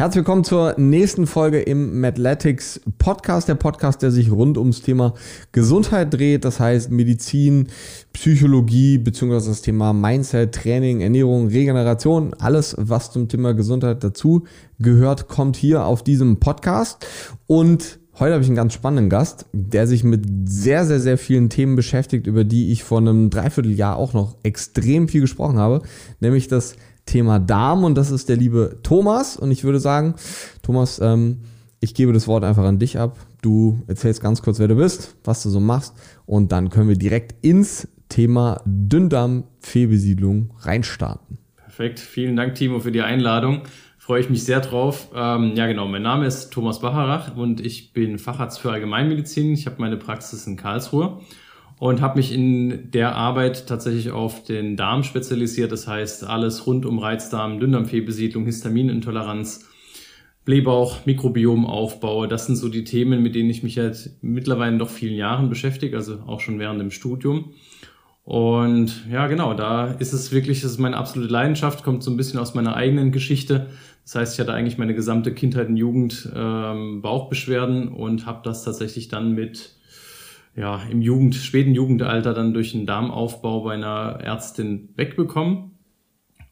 Herzlich willkommen zur nächsten Folge im Mathletics Podcast, der Podcast, der sich rund ums Thema Gesundheit dreht, das heißt Medizin, Psychologie beziehungsweise das Thema Mindset, Training, Ernährung, Regeneration, alles was zum Thema Gesundheit dazu gehört, kommt hier auf diesem Podcast. Und Heute habe ich einen ganz spannenden Gast, der sich mit sehr, sehr, sehr vielen Themen beschäftigt, über die ich vor einem Dreivierteljahr auch noch extrem viel gesprochen habe, nämlich das Thema Darm und das ist der liebe Thomas. Und ich würde sagen, Thomas, ähm, ich gebe das Wort einfach an dich ab. Du erzählst ganz kurz, wer du bist, was du so machst und dann können wir direkt ins Thema Dünndarm-Fehlbesiedlung reinstarten. Perfekt, vielen Dank Timo für die Einladung. Freue ich mich sehr drauf. Ähm, ja genau, mein Name ist Thomas Bacharach und ich bin Facharzt für Allgemeinmedizin. Ich habe meine Praxis in Karlsruhe und habe mich in der Arbeit tatsächlich auf den Darm spezialisiert. Das heißt, alles rund um Reizdarm, Dünndarmfehlbesiedlung, Histaminintoleranz, Blähbauch, Mikrobiomaufbau. Das sind so die Themen, mit denen ich mich jetzt mittlerweile noch vielen Jahren beschäftige, also auch schon während dem Studium. Und ja, genau, da ist es wirklich, das ist meine absolute Leidenschaft, kommt so ein bisschen aus meiner eigenen Geschichte. Das heißt, ich hatte eigentlich meine gesamte Kindheit und Jugend ähm, Bauchbeschwerden und habe das tatsächlich dann mit ja, im Jugend, späten Jugendalter dann durch einen Darmaufbau bei einer Ärztin wegbekommen.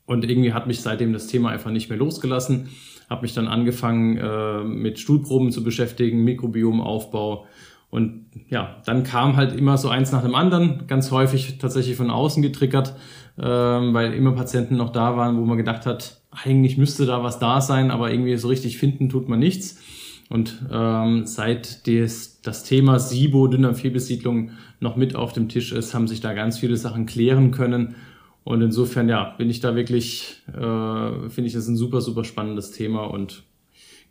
Und irgendwie hat mich seitdem das Thema einfach nicht mehr losgelassen. Habe mich dann angefangen äh, mit Stuhlproben zu beschäftigen, Mikrobiomaufbau. Und ja, dann kam halt immer so eins nach dem anderen, ganz häufig tatsächlich von außen getriggert, äh, weil immer Patienten noch da waren, wo man gedacht hat, eigentlich müsste da was da sein, aber irgendwie so richtig finden tut man nichts. Und ähm, seit des, das Thema SIBO, Dünndarmfehlbesiedlung, noch mit auf dem Tisch ist, haben sich da ganz viele Sachen klären können. Und insofern, ja, bin ich da wirklich, äh, finde ich das ein super, super spannendes Thema und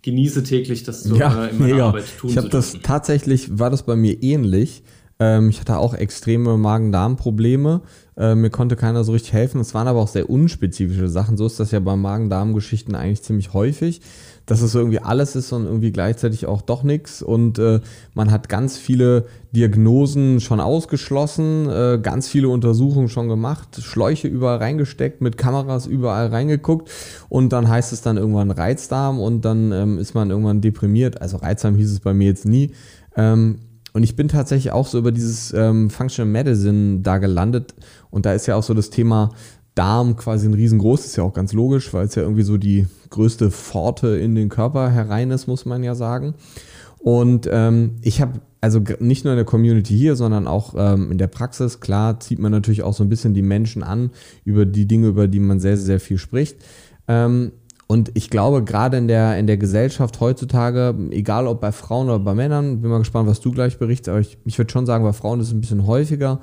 genieße täglich das so ja, äh, in meiner mega. Arbeit tun Ich habe das tatsächlich, war das bei mir ähnlich. Ähm, ich hatte auch extreme Magen-Darm-Probleme. Äh, mir konnte keiner so richtig helfen. Es waren aber auch sehr unspezifische Sachen. So ist das ja bei Magen-Darm-Geschichten eigentlich ziemlich häufig dass es irgendwie alles ist und irgendwie gleichzeitig auch doch nichts. Und äh, man hat ganz viele Diagnosen schon ausgeschlossen, äh, ganz viele Untersuchungen schon gemacht, Schläuche überall reingesteckt, mit Kameras überall reingeguckt und dann heißt es dann irgendwann Reizdarm und dann ähm, ist man irgendwann deprimiert. Also Reizdarm hieß es bei mir jetzt nie. Ähm, und ich bin tatsächlich auch so über dieses ähm, Functional Medicine da gelandet. Und da ist ja auch so das Thema Darm quasi ein riesengroß, ist ja auch ganz logisch, weil es ja irgendwie so die größte Pforte in den Körper herein ist, muss man ja sagen. Und ähm, ich habe also nicht nur in der Community hier, sondern auch ähm, in der Praxis, klar, zieht man natürlich auch so ein bisschen die Menschen an über die Dinge, über die man sehr, sehr viel spricht. Ähm, und ich glaube, gerade in der, in der Gesellschaft heutzutage, egal ob bei Frauen oder bei Männern, bin mal gespannt, was du gleich berichtest, aber ich, ich würde schon sagen, bei Frauen ist es ein bisschen häufiger,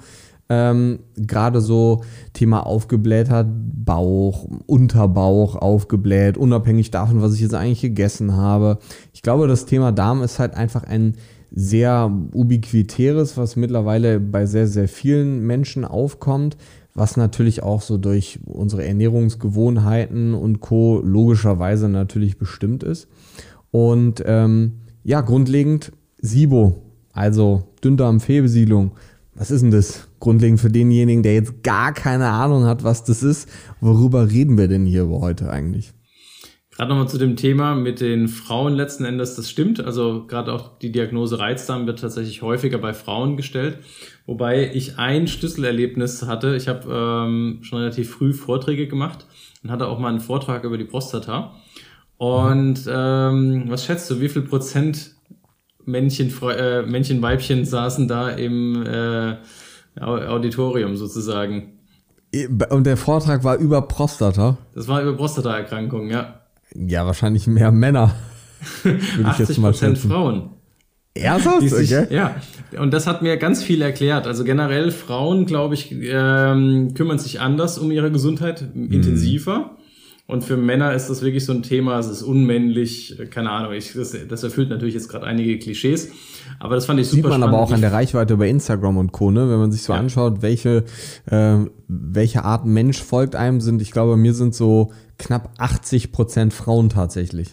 ähm, Gerade so Thema aufgeblähter Bauch, Unterbauch aufgebläht, unabhängig davon, was ich jetzt eigentlich gegessen habe. Ich glaube, das Thema Darm ist halt einfach ein sehr ubiquitäres, was mittlerweile bei sehr, sehr vielen Menschen aufkommt, was natürlich auch so durch unsere Ernährungsgewohnheiten und Co. logischerweise natürlich bestimmt ist. Und ähm, ja, grundlegend SIBO, also Dünndarmfehlbesiedlung. Was ist denn das? grundlegend für denjenigen, der jetzt gar keine Ahnung hat, was das ist. Worüber reden wir denn hier heute eigentlich? Gerade nochmal zu dem Thema mit den Frauen letzten Endes, das stimmt. Also gerade auch die Diagnose Reizdarm wird tatsächlich häufiger bei Frauen gestellt. Wobei ich ein Schlüsselerlebnis hatte. Ich habe ähm, schon relativ früh Vorträge gemacht und hatte auch mal einen Vortrag über die Prostata. Und ähm, was schätzt du, wie viel Prozent Männchen, äh, Männchen, Weibchen saßen da im äh, Auditorium sozusagen. Und der Vortrag war über Prostata? Das war über Prostataerkrankungen, ja. Ja, wahrscheinlich mehr Männer. Würde ich jetzt mal schätzen. Frauen. Ernsthaft? Sich, okay. Ja, und das hat mir ganz viel erklärt. Also generell Frauen, glaube ich, ähm, kümmern sich anders um ihre Gesundheit, mhm. intensiver. Und für Männer ist das wirklich so ein Thema, es ist unmännlich, keine Ahnung, ich, das, das erfüllt natürlich jetzt gerade einige Klischees, aber das fand ich super Sieht man spannend. aber auch an der Reichweite über Instagram und Co., ne? wenn man sich so ja. anschaut, welche, äh, welche Art Mensch folgt einem, sind, ich glaube, mir sind so knapp 80 Prozent Frauen tatsächlich.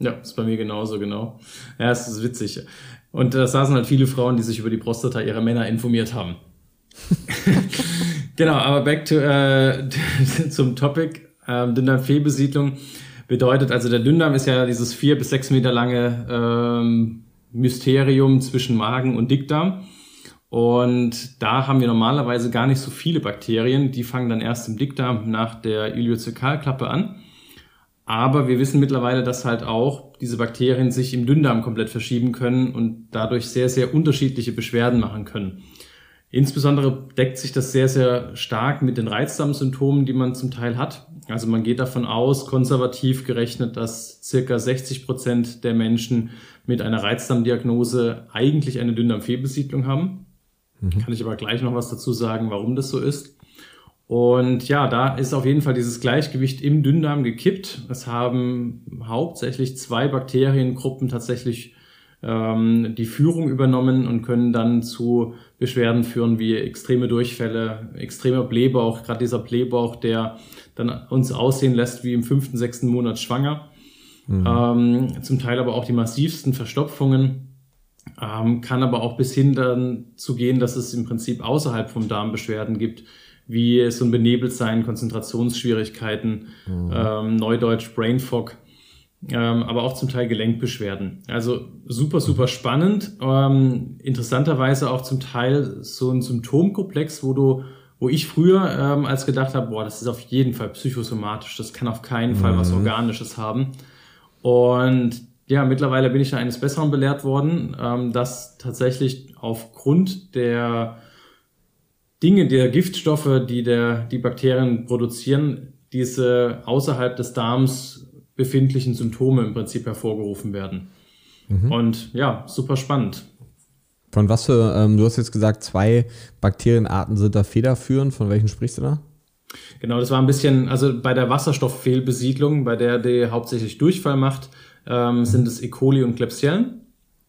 Ja, ist bei mir genauso, genau. Ja, es ist witzig. Und da saßen halt viele Frauen, die sich über die Prostata ihrer Männer informiert haben. genau, aber back to, äh, zum Topic ähm, Dünndarmfehlbesiedlung. Bedeutet also, der Dünndarm ist ja dieses vier bis sechs Meter lange ähm, Mysterium zwischen Magen und Dickdarm. Und da haben wir normalerweise gar nicht so viele Bakterien. Die fangen dann erst im Dickdarm nach der Iliozekalklappe an. Aber wir wissen mittlerweile, dass halt auch diese Bakterien sich im Dünndarm komplett verschieben können und dadurch sehr, sehr unterschiedliche Beschwerden machen können. Insbesondere deckt sich das sehr, sehr stark mit den Reizdarmsymptomen, die man zum Teil hat. Also man geht davon aus, konservativ gerechnet, dass circa 60 Prozent der Menschen mit einer Reizdarmdiagnose eigentlich eine Dünndarmfehlbesiedlung haben. Mhm. Kann ich aber gleich noch was dazu sagen, warum das so ist. Und ja, da ist auf jeden Fall dieses Gleichgewicht im Dünndarm gekippt. Es haben hauptsächlich zwei Bakteriengruppen tatsächlich ähm, die Führung übernommen und können dann zu Beschwerden führen wie extreme Durchfälle, extremer Blähbauch, gerade dieser Blähbauch, der dann uns aussehen lässt wie im fünften, sechsten Monat schwanger. Mhm. Ähm, zum Teil aber auch die massivsten Verstopfungen. Ähm, kann aber auch bis hin dann zu gehen, dass es im Prinzip außerhalb vom Darm Beschwerden gibt, wie so ein Benebeltsein, Konzentrationsschwierigkeiten, mhm. ähm, Neudeutsch Brain Fog, ähm, aber auch zum Teil Gelenkbeschwerden. Also super, super spannend. Ähm, interessanterweise auch zum Teil so ein Symptomkomplex, wo du wo ich früher ähm, als gedacht habe, boah, das ist auf jeden Fall psychosomatisch, das kann auf keinen Fall was mhm. Organisches haben. Und ja, mittlerweile bin ich da eines Besseren belehrt worden, ähm, dass tatsächlich aufgrund der Dinge, der Giftstoffe, die der, die Bakterien produzieren, diese außerhalb des Darms befindlichen Symptome im Prinzip hervorgerufen werden. Mhm. Und ja, super spannend. Von was für, ähm, du hast jetzt gesagt, zwei Bakterienarten sind da federführend. Von welchen sprichst du da? Genau, das war ein bisschen, also bei der Wasserstofffehlbesiedlung, bei der die hauptsächlich Durchfall macht, ähm, sind es E. coli und Klebsiellen.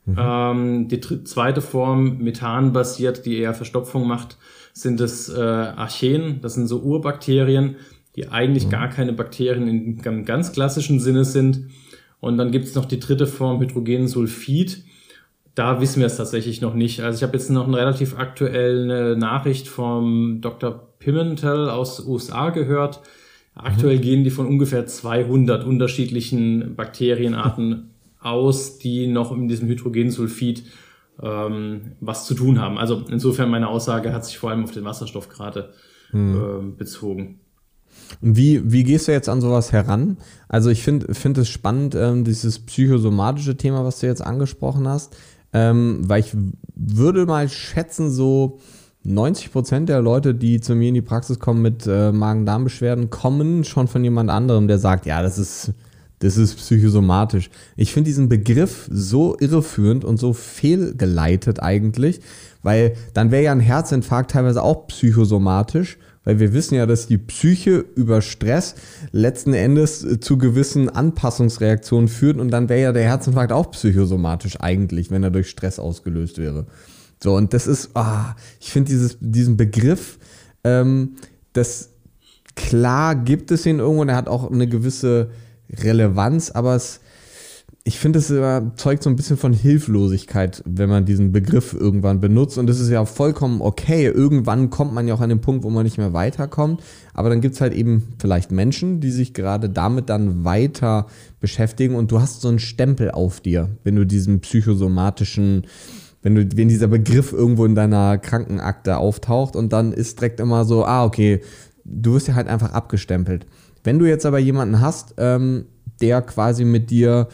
Mhm. Ähm, die zweite Form, methanbasiert, die eher Verstopfung macht, sind es äh, Archeen, das sind so Urbakterien, die eigentlich mhm. gar keine Bakterien im ganz klassischen Sinne sind. Und dann gibt es noch die dritte Form, Hydrogensulfid. Da wissen wir es tatsächlich noch nicht. Also ich habe jetzt noch eine relativ aktuelle Nachricht vom Dr. Pimentel aus USA gehört. Aktuell mhm. gehen die von ungefähr 200 unterschiedlichen Bakterienarten aus, die noch in diesem Hydrogensulfid ähm, was zu tun haben. Also insofern meine Aussage hat sich vor allem auf den Wasserstoff gerade hm. äh, bezogen. Wie, wie gehst du jetzt an sowas heran? Also ich finde find es spannend, ähm, dieses psychosomatische Thema, was du jetzt angesprochen hast, ähm, weil ich würde mal schätzen, so 90 Prozent der Leute, die zu mir in die Praxis kommen mit äh, Magen-Darm-Beschwerden, kommen schon von jemand anderem, der sagt, ja, das ist das ist psychosomatisch. Ich finde diesen Begriff so irreführend und so fehlgeleitet eigentlich, weil dann wäre ja ein Herzinfarkt teilweise auch psychosomatisch, weil wir wissen ja, dass die Psyche über Stress letzten Endes äh, zu gewissen Anpassungsreaktionen führt und dann wäre ja der Herzinfarkt auch psychosomatisch eigentlich, wenn er durch Stress ausgelöst wäre. So, und das ist, ah, ich finde diesen Begriff, ähm, das klar gibt es ihn irgendwo und er hat auch eine gewisse Relevanz, aber es, ich finde, es zeugt so ein bisschen von Hilflosigkeit, wenn man diesen Begriff irgendwann benutzt. Und das ist ja vollkommen okay. Irgendwann kommt man ja auch an den Punkt, wo man nicht mehr weiterkommt. Aber dann gibt es halt eben vielleicht Menschen, die sich gerade damit dann weiter beschäftigen. Und du hast so einen Stempel auf dir, wenn du diesen psychosomatischen, wenn du, wenn dieser Begriff irgendwo in deiner Krankenakte auftaucht und dann ist direkt immer so, ah, okay, du wirst ja halt einfach abgestempelt. Wenn du jetzt aber jemanden hast, ähm, der quasi mit dir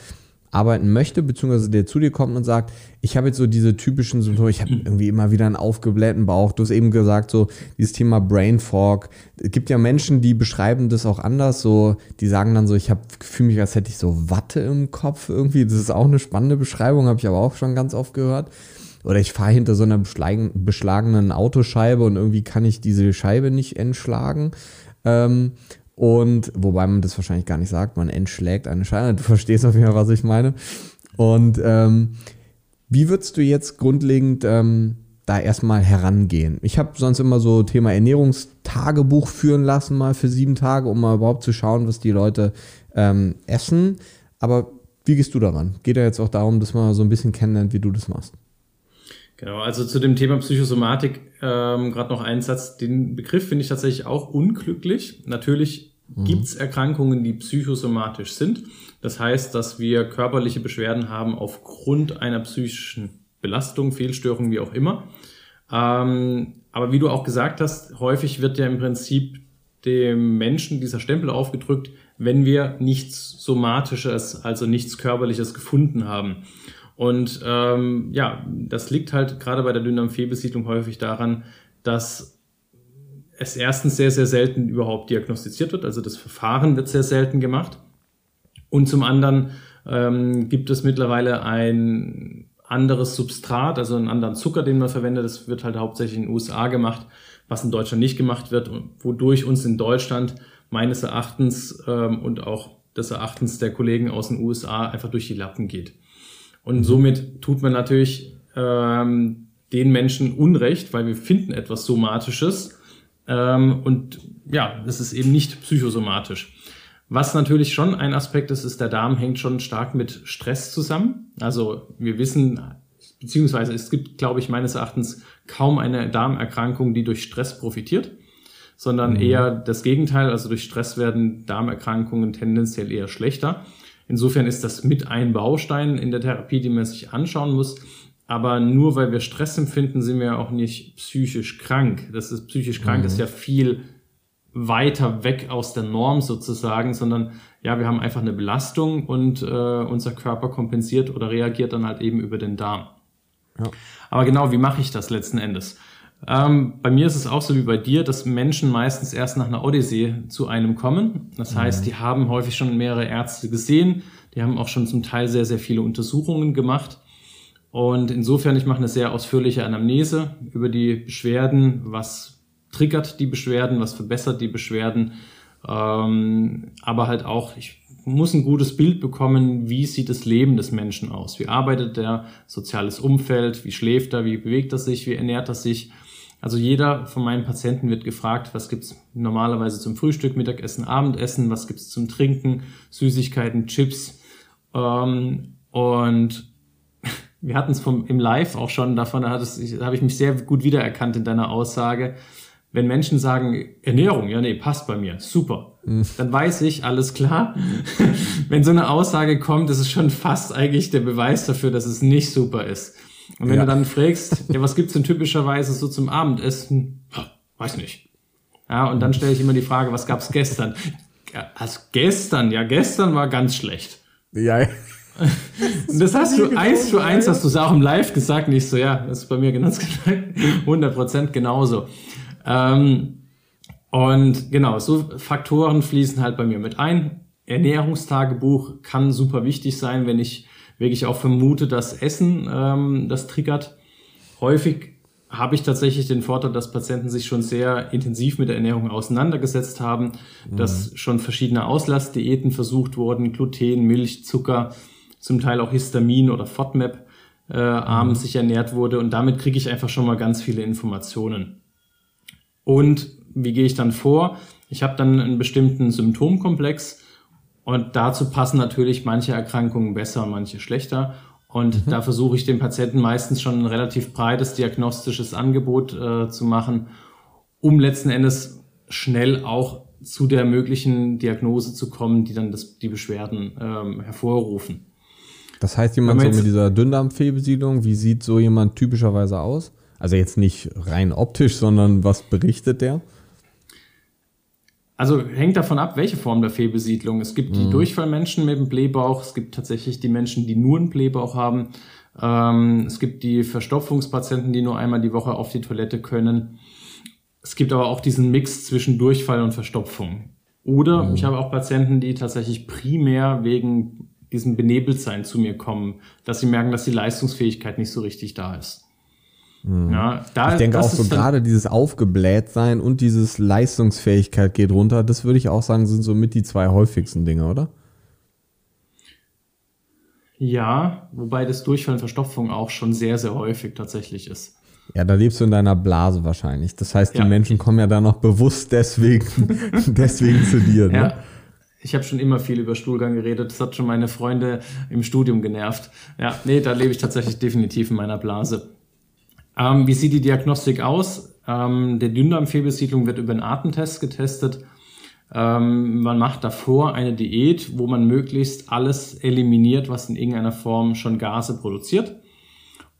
arbeiten möchte, beziehungsweise der zu dir kommt und sagt, ich habe jetzt so diese typischen Symptome, ich habe irgendwie immer wieder einen aufgeblähten Bauch. Du hast eben gesagt, so dieses Thema Brain Fog. Es gibt ja Menschen, die beschreiben das auch anders, so die sagen dann so, ich habe fühle mich, als hätte ich so Watte im Kopf irgendwie. Das ist auch eine spannende Beschreibung, habe ich aber auch schon ganz oft gehört. Oder ich fahre hinter so einer beschlagenen Autoscheibe und irgendwie kann ich diese Scheibe nicht entschlagen. Ähm, und wobei man das wahrscheinlich gar nicht sagt, man entschlägt eine Scheibe. Du verstehst auf jeden Fall, was ich meine. Und ähm, wie würdest du jetzt grundlegend ähm, da erstmal herangehen? Ich habe sonst immer so Thema Ernährungstagebuch führen lassen, mal für sieben Tage, um mal überhaupt zu schauen, was die Leute ähm, essen. Aber wie gehst du daran? Geht ja jetzt auch darum, dass man so ein bisschen kennenlernt, wie du das machst. Genau, also zu dem Thema Psychosomatik ähm, gerade noch ein Satz. Den Begriff finde ich tatsächlich auch unglücklich. Natürlich mhm. gibt es Erkrankungen, die psychosomatisch sind. Das heißt, dass wir körperliche Beschwerden haben aufgrund einer psychischen Belastung, Fehlstörung, wie auch immer. Ähm, aber wie du auch gesagt hast, häufig wird ja im Prinzip dem Menschen dieser Stempel aufgedrückt, wenn wir nichts Somatisches, also nichts Körperliches gefunden haben. Und ähm, ja, das liegt halt gerade bei der Dünndarmfehlbesiedlung häufig daran, dass es erstens sehr, sehr selten überhaupt diagnostiziert wird. Also das Verfahren wird sehr selten gemacht. Und zum anderen ähm, gibt es mittlerweile ein anderes Substrat, also einen anderen Zucker, den man verwendet. Das wird halt hauptsächlich in den USA gemacht, was in Deutschland nicht gemacht wird und wodurch uns in Deutschland meines Erachtens ähm, und auch des Erachtens der Kollegen aus den USA einfach durch die Lappen geht. Und somit tut man natürlich ähm, den Menschen Unrecht, weil wir finden etwas Somatisches ähm, und ja, es ist eben nicht psychosomatisch. Was natürlich schon ein Aspekt ist, ist, der Darm hängt schon stark mit Stress zusammen. Also wir wissen, beziehungsweise es gibt, glaube ich, meines Erachtens kaum eine Darmerkrankung, die durch Stress profitiert, sondern mhm. eher das Gegenteil. Also durch Stress werden Darmerkrankungen tendenziell eher schlechter. Insofern ist das mit ein Baustein in der Therapie, die man sich anschauen muss. Aber nur weil wir Stress empfinden, sind wir auch nicht psychisch krank. Das ist psychisch krank, mhm. ist ja viel weiter weg aus der Norm sozusagen, sondern ja, wir haben einfach eine Belastung und äh, unser Körper kompensiert oder reagiert dann halt eben über den Darm. Ja. Aber genau, wie mache ich das letzten Endes? Ähm, bei mir ist es auch so wie bei dir, dass Menschen meistens erst nach einer Odyssee zu einem kommen. Das mhm. heißt, die haben häufig schon mehrere Ärzte gesehen, die haben auch schon zum Teil sehr, sehr viele Untersuchungen gemacht. Und insofern, ich mache eine sehr ausführliche Anamnese über die Beschwerden, was triggert die Beschwerden, was verbessert die Beschwerden, ähm, aber halt auch, ich muss ein gutes Bild bekommen, wie sieht das Leben des Menschen aus, wie arbeitet der, soziales Umfeld, wie schläft er, wie bewegt er sich, wie ernährt er sich. Also jeder von meinen Patienten wird gefragt, was gibt's normalerweise zum Frühstück, Mittagessen, Abendessen, was gibt's zum Trinken, Süßigkeiten, Chips. Ähm, und wir hatten es im Live auch schon davon, da, da habe ich mich sehr gut wiedererkannt in deiner Aussage wenn Menschen sagen, Ernährung, ja, nee, passt bei mir, super, mhm. dann weiß ich, alles klar. wenn so eine Aussage kommt, ist es schon fast eigentlich der Beweis dafür, dass es nicht super ist. Und wenn ja. du dann fragst, ja, was gibt's denn typischerweise so zum Abendessen? Weiß nicht. Ja, und dann stelle ich immer die Frage, was gab's gestern? Ja, also gestern, ja, gestern war ganz schlecht. Ja. Und das hast du eins zu eins, hast du es auch im Live gesagt, nicht so, ja, das ist bei mir ganz genau 100% genauso. Ähm, und genau, so Faktoren fließen halt bei mir mit ein. Ernährungstagebuch kann super wichtig sein, wenn ich wirklich auch vermute, dass Essen ähm, das triggert. Häufig habe ich tatsächlich den Vorteil, dass Patienten sich schon sehr intensiv mit der Ernährung auseinandergesetzt haben, mhm. dass schon verschiedene Auslastdiäten versucht wurden, Gluten, Milch, Zucker, zum Teil auch Histamin oder FODMAP äh, abends mhm. sich ernährt wurde und damit kriege ich einfach schon mal ganz viele Informationen. Und wie gehe ich dann vor? Ich habe dann einen bestimmten Symptomkomplex und dazu passen natürlich manche Erkrankungen besser, manche schlechter. Und mhm. da versuche ich dem Patienten meistens schon ein relativ breites diagnostisches Angebot äh, zu machen, um letzten Endes schnell auch zu der möglichen Diagnose zu kommen, die dann das, die Beschwerden ähm, hervorrufen. Das heißt, jemand so mit dieser Dünndarmfehlbesiedlung, wie sieht so jemand typischerweise aus? Also jetzt nicht rein optisch, sondern was berichtet der? Also hängt davon ab, welche Form der Fehlbesiedlung. Es gibt die mhm. Durchfallmenschen mit dem Blähbauch, es gibt tatsächlich die Menschen, die nur einen Blähbauch haben. Ähm, es gibt die Verstopfungspatienten, die nur einmal die Woche auf die Toilette können. Es gibt aber auch diesen Mix zwischen Durchfall und Verstopfung. Oder mhm. ich habe auch Patienten, die tatsächlich primär wegen diesem Benebeltsein zu mir kommen, dass sie merken, dass die Leistungsfähigkeit nicht so richtig da ist. Mhm. Ja, da, ich denke auch so gerade dieses Aufgeblähtsein und dieses Leistungsfähigkeit geht runter, das würde ich auch sagen, sind so mit die zwei häufigsten Dinge, oder? Ja, wobei das Durchfallen Verstopfung auch schon sehr, sehr häufig tatsächlich ist. Ja, da lebst du in deiner Blase wahrscheinlich. Das heißt, die ja. Menschen kommen ja da noch bewusst deswegen, deswegen zu dir. Ne? Ja. Ich habe schon immer viel über Stuhlgang geredet. Das hat schon meine Freunde im Studium genervt. Ja, nee, da lebe ich tatsächlich definitiv in meiner Blase. Ähm, wie sieht die Diagnostik aus? Ähm, der Dünndarmfehlbesiedlung wird über einen Atemtest getestet. Ähm, man macht davor eine Diät, wo man möglichst alles eliminiert, was in irgendeiner Form schon Gase produziert.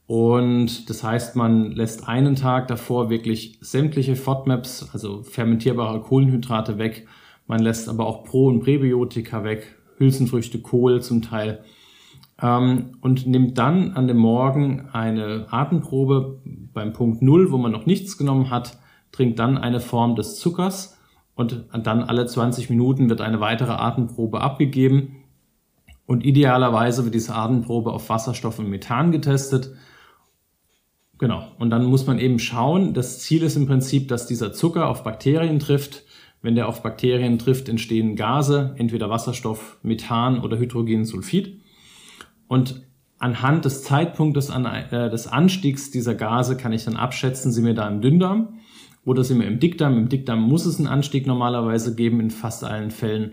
Und das heißt, man lässt einen Tag davor wirklich sämtliche FODMAPs, also fermentierbare Kohlenhydrate weg. Man lässt aber auch Pro- und Präbiotika weg, Hülsenfrüchte, Kohl zum Teil. Ähm, und nimmt dann an dem Morgen eine Atemprobe beim Punkt Null, wo man noch nichts genommen hat, trinkt dann eine Form des Zuckers und dann alle 20 Minuten wird eine weitere Atemprobe abgegeben. Und idealerweise wird diese Atemprobe auf Wasserstoff und Methan getestet. Genau. Und dann muss man eben schauen, das Ziel ist im Prinzip, dass dieser Zucker auf Bakterien trifft. Wenn der auf Bakterien trifft, entstehen Gase, entweder Wasserstoff, Methan oder Hydrogensulfid. Und anhand des Zeitpunktes an, äh, des Anstiegs dieser Gase kann ich dann abschätzen, sind wir da im Dünndarm oder sind wir im Dickdarm. Im Dickdarm muss es einen Anstieg normalerweise geben in fast allen Fällen.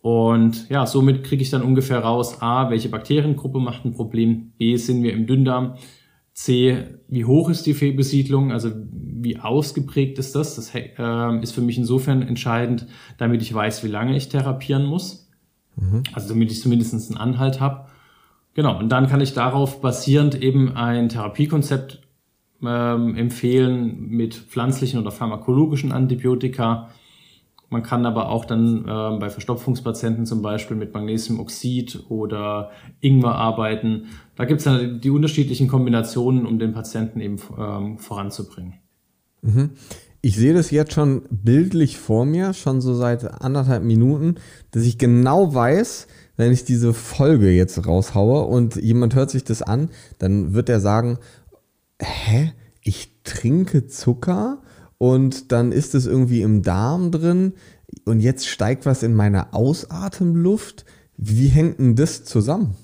Und ja, somit kriege ich dann ungefähr raus, a, welche Bakteriengruppe macht ein Problem, b, sind wir im Dünndarm, C, wie hoch ist die Fehlbesiedlung, also wie ausgeprägt ist das? Das äh, ist für mich insofern entscheidend, damit ich weiß, wie lange ich therapieren muss. Mhm. Also damit ich zumindest einen Anhalt habe. Genau, und dann kann ich darauf basierend eben ein Therapiekonzept ähm, empfehlen mit pflanzlichen oder pharmakologischen Antibiotika. Man kann aber auch dann äh, bei Verstopfungspatienten zum Beispiel mit Magnesiumoxid oder Ingwer arbeiten. Da gibt es dann die unterschiedlichen Kombinationen, um den Patienten eben ähm, voranzubringen. Mhm. Ich sehe das jetzt schon bildlich vor mir, schon so seit anderthalb Minuten, dass ich genau weiß, wenn ich diese Folge jetzt raushaue und jemand hört sich das an, dann wird er sagen, hä? Ich trinke Zucker und dann ist es irgendwie im Darm drin und jetzt steigt was in meiner Ausatemluft. Wie hängt denn das zusammen?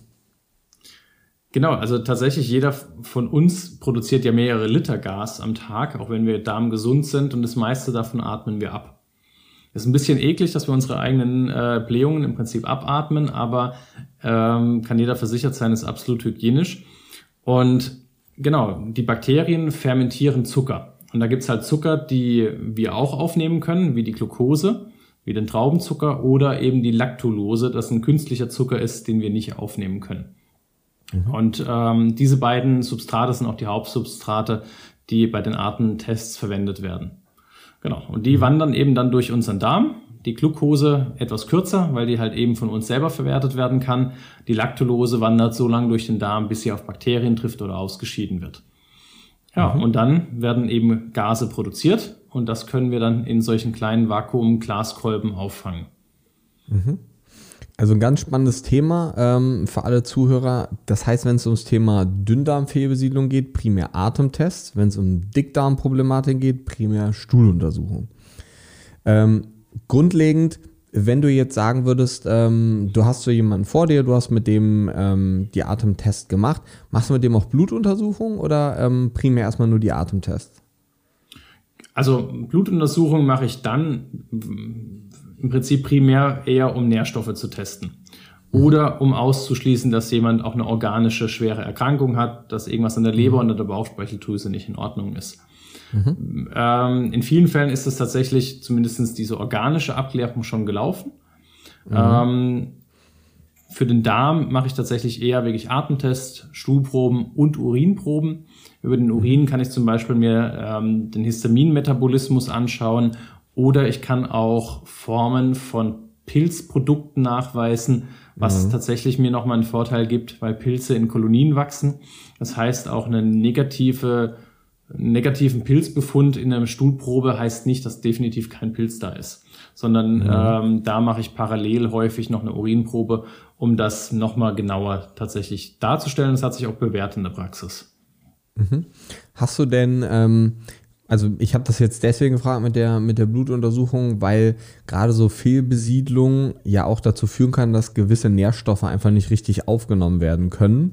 Genau, also tatsächlich jeder von uns produziert ja mehrere Liter Gas am Tag, auch wenn wir darmgesund sind und das meiste davon atmen wir ab. Es ist ein bisschen eklig, dass wir unsere eigenen äh, Blähungen im Prinzip abatmen, aber ähm, kann jeder versichert sein, ist absolut hygienisch. Und Genau, die Bakterien fermentieren Zucker. Und da gibt's halt Zucker, die wir auch aufnehmen können, wie die Glucose, wie den Traubenzucker oder eben die Lactulose, das ein künstlicher Zucker ist, den wir nicht aufnehmen können. Mhm. Und ähm, diese beiden Substrate sind auch die Hauptsubstrate, die bei den Artentests verwendet werden. Genau. Und die mhm. wandern eben dann durch unseren Darm die Glucose etwas kürzer, weil die halt eben von uns selber verwertet werden kann. Die Lactulose wandert so lange durch den Darm, bis sie auf Bakterien trifft oder ausgeschieden wird. Ja, mhm. und dann werden eben Gase produziert und das können wir dann in solchen kleinen Vakuum-Glaskolben auffangen. Mhm. Also ein ganz spannendes Thema ähm, für alle Zuhörer. Das heißt, wenn es ums Thema Dünndarmfehlbesiedlung geht, primär Atemtests. Wenn es um Dickdarmproblematik geht, primär Stuhluntersuchung. Ähm, grundlegend, wenn du jetzt sagen würdest, ähm, du hast so jemanden vor dir, du hast mit dem ähm, die Atemtest gemacht, machst du mit dem auch Blutuntersuchungen oder ähm, primär erstmal nur die Atemtests? Also Blutuntersuchungen mache ich dann im Prinzip primär eher, um Nährstoffe zu testen. Oder um auszuschließen, dass jemand auch eine organische schwere Erkrankung hat, dass irgendwas an der Leber mhm. und an der Bauchspeicheldrüse nicht in Ordnung ist. Mhm. Ähm, in vielen Fällen ist es tatsächlich zumindest diese organische Abklärung schon gelaufen. Mhm. Ähm, für den Darm mache ich tatsächlich eher wirklich Atemtest, Stuhlproben und Urinproben. Über den Urin kann ich zum Beispiel mir ähm, den Histaminmetabolismus anschauen oder ich kann auch Formen von Pilzprodukten nachweisen, was mhm. tatsächlich mir nochmal einen Vorteil gibt, weil Pilze in Kolonien wachsen. Das heißt auch eine negative negativen Pilzbefund in einer Stuhlprobe heißt nicht, dass definitiv kein Pilz da ist, sondern mhm. ähm, da mache ich parallel häufig noch eine Urinprobe, um das nochmal genauer tatsächlich darzustellen. Das hat sich auch bewährt in der Praxis. Mhm. Hast du denn, ähm, also ich habe das jetzt deswegen gefragt mit der, mit der Blutuntersuchung, weil gerade so Fehlbesiedlung ja auch dazu führen kann, dass gewisse Nährstoffe einfach nicht richtig aufgenommen werden können.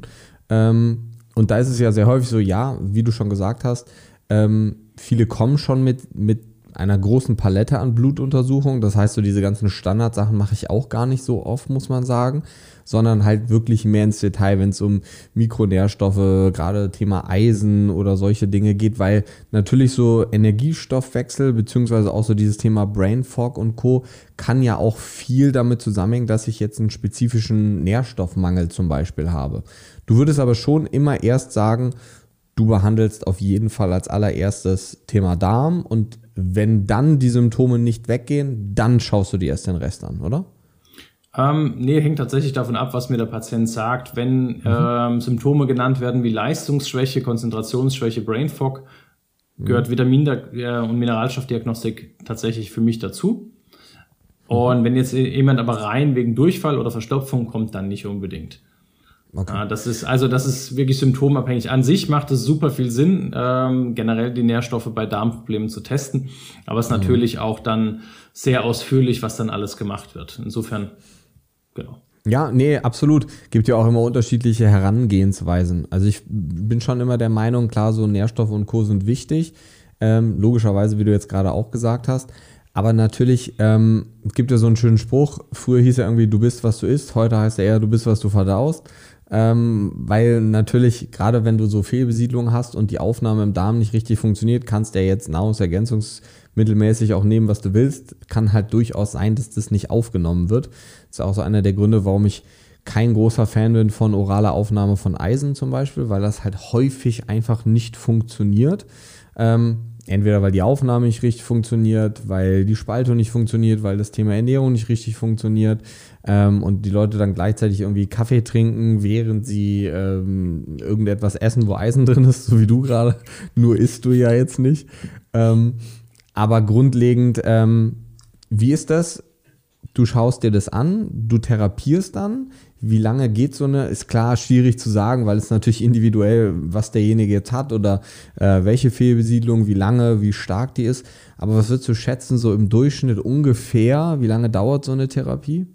Ähm, und da ist es ja sehr häufig so, ja, wie du schon gesagt hast, ähm, viele kommen schon mit, mit einer großen Palette an Blutuntersuchungen. Das heißt, so diese ganzen Standardsachen mache ich auch gar nicht so oft, muss man sagen, sondern halt wirklich mehr ins Detail, wenn es um Mikronährstoffe, gerade Thema Eisen oder solche Dinge geht, weil natürlich so Energiestoffwechsel beziehungsweise auch so dieses Thema Brain Fog und Co. kann ja auch viel damit zusammenhängen, dass ich jetzt einen spezifischen Nährstoffmangel zum Beispiel habe. Du würdest aber schon immer erst sagen, du behandelst auf jeden Fall als allererstes Thema Darm und wenn dann die Symptome nicht weggehen, dann schaust du dir erst den Rest an, oder? Ähm, nee, hängt tatsächlich davon ab, was mir der Patient sagt. Wenn mhm. ähm, Symptome genannt werden wie Leistungsschwäche, Konzentrationsschwäche, Brain Fog, gehört mhm. Vitamin- äh, und Mineralstoffdiagnostik tatsächlich für mich dazu. Mhm. Und wenn jetzt jemand aber rein wegen Durchfall oder Verstopfung kommt, dann nicht unbedingt. Okay. Ja, das ist also das ist wirklich symptomabhängig. An sich macht es super viel Sinn, ähm, generell die Nährstoffe bei Darmproblemen zu testen, aber es ist mhm. natürlich auch dann sehr ausführlich, was dann alles gemacht wird. Insofern, genau. Ja, nee, absolut. Gibt ja auch immer unterschiedliche Herangehensweisen. Also ich bin schon immer der Meinung, klar, so Nährstoffe und Co. sind wichtig. Ähm, logischerweise, wie du jetzt gerade auch gesagt hast. Aber natürlich ähm, gibt ja so einen schönen Spruch. Früher hieß er irgendwie, du bist, was du isst. Heute heißt er eher, du bist, was du verdaust ähm, weil natürlich, gerade wenn du so Fehlbesiedlung hast und die Aufnahme im Darm nicht richtig funktioniert, kannst du ja jetzt nahrungsergänzungsmittelmäßig auch nehmen, was du willst. Kann halt durchaus sein, dass das nicht aufgenommen wird. Das ist auch so einer der Gründe, warum ich kein großer Fan bin von oraler Aufnahme von Eisen zum Beispiel, weil das halt häufig einfach nicht funktioniert. Ähm, entweder weil die Aufnahme nicht richtig funktioniert, weil die Spaltung nicht funktioniert, weil das Thema Ernährung nicht richtig funktioniert, ähm, und die Leute dann gleichzeitig irgendwie Kaffee trinken, während sie ähm, irgendetwas essen, wo Eisen drin ist, so wie du gerade. Nur isst du ja jetzt nicht. Ähm, aber grundlegend, ähm, wie ist das? Du schaust dir das an, du therapierst dann. Wie lange geht so eine? Ist klar schwierig zu sagen, weil es natürlich individuell, was derjenige jetzt hat oder äh, welche Fehlbesiedlung, wie lange, wie stark die ist. Aber was würdest du schätzen, so im Durchschnitt ungefähr? Wie lange dauert so eine Therapie?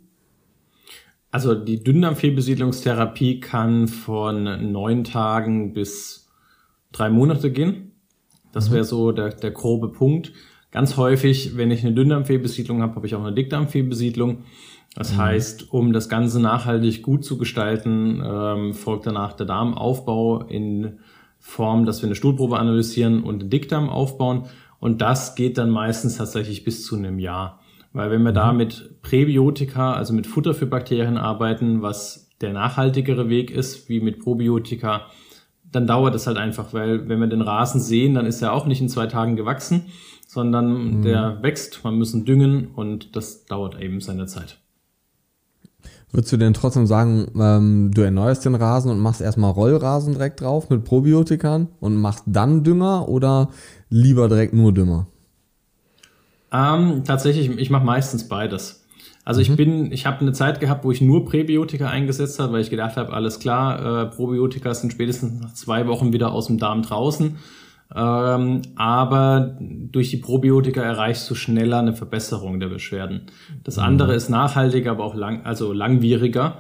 Also die Dünndarmfehlbesiedlungstherapie kann von neun Tagen bis drei Monate gehen. Das mhm. wäre so der, der grobe Punkt. Ganz häufig, wenn ich eine Dünndarmfehlbesiedlung habe, habe ich auch eine Dickdarmfehlbesiedlung. Das mhm. heißt, um das Ganze nachhaltig gut zu gestalten, ähm, folgt danach der Darmaufbau in Form, dass wir eine Stuhlprobe analysieren und den Dickdarm aufbauen. Und das geht dann meistens tatsächlich bis zu einem Jahr. Weil wenn wir da mhm. mit Präbiotika, also mit Futter für Bakterien arbeiten, was der nachhaltigere Weg ist, wie mit Probiotika, dann dauert es halt einfach, weil wenn wir den Rasen sehen, dann ist er auch nicht in zwei Tagen gewachsen, sondern mhm. der wächst, man müssen düngen und das dauert eben seine Zeit. Würdest du denn trotzdem sagen, ähm, du erneuerst den Rasen und machst erstmal Rollrasen direkt drauf mit Probiotikern und machst dann Dünger oder lieber direkt nur Dünger? Ähm, tatsächlich, ich mache meistens beides. Also ich mhm. bin, ich habe eine Zeit gehabt, wo ich nur Präbiotika eingesetzt habe, weil ich gedacht habe, alles klar, äh, Probiotika sind spätestens nach zwei Wochen wieder aus dem Darm draußen. Ähm, aber durch die Probiotika erreichst du schneller eine Verbesserung der Beschwerden. Das mhm. andere ist nachhaltiger, aber auch lang, also langwieriger.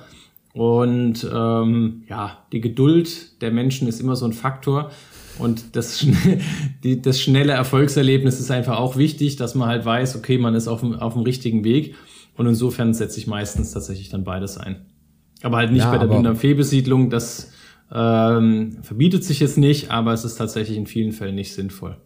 Und ähm, ja, die Geduld der Menschen ist immer so ein Faktor. Und das, die, das schnelle Erfolgserlebnis ist einfach auch wichtig, dass man halt weiß, okay, man ist auf dem, auf dem richtigen Weg. Und insofern setze ich meistens tatsächlich dann beides ein. Aber halt nicht ja, bei der Dünndarmfehlbesiedlung, das ähm, verbietet sich jetzt nicht, aber es ist tatsächlich in vielen Fällen nicht sinnvoll.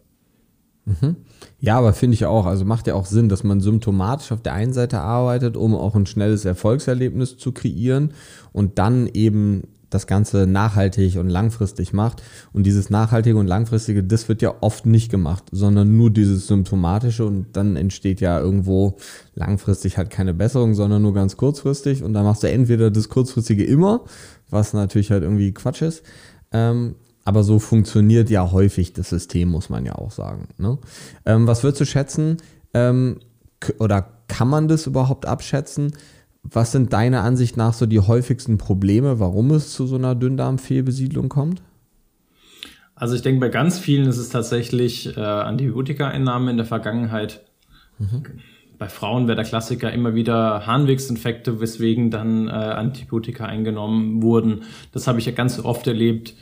Mhm. Ja, aber finde ich auch. Also macht ja auch Sinn, dass man symptomatisch auf der einen Seite arbeitet, um auch ein schnelles Erfolgserlebnis zu kreieren und dann eben das Ganze nachhaltig und langfristig macht. Und dieses nachhaltige und langfristige, das wird ja oft nicht gemacht, sondern nur dieses symptomatische und dann entsteht ja irgendwo langfristig halt keine Besserung, sondern nur ganz kurzfristig und dann machst du entweder das kurzfristige immer, was natürlich halt irgendwie Quatsch ist, ähm, aber so funktioniert ja häufig das System, muss man ja auch sagen. Ne? Ähm, was würdest du schätzen? Ähm, oder kann man das überhaupt abschätzen? Was sind deiner Ansicht nach so die häufigsten Probleme, warum es zu so einer Dünndarmfehlbesiedlung kommt? Also ich denke, bei ganz vielen ist es tatsächlich äh, Antibiotika-Einnahme in der Vergangenheit. Mhm. Bei Frauen wäre der Klassiker immer wieder Harnwegsinfekte, weswegen dann äh, Antibiotika eingenommen wurden. Das habe ich ja ganz oft erlebt.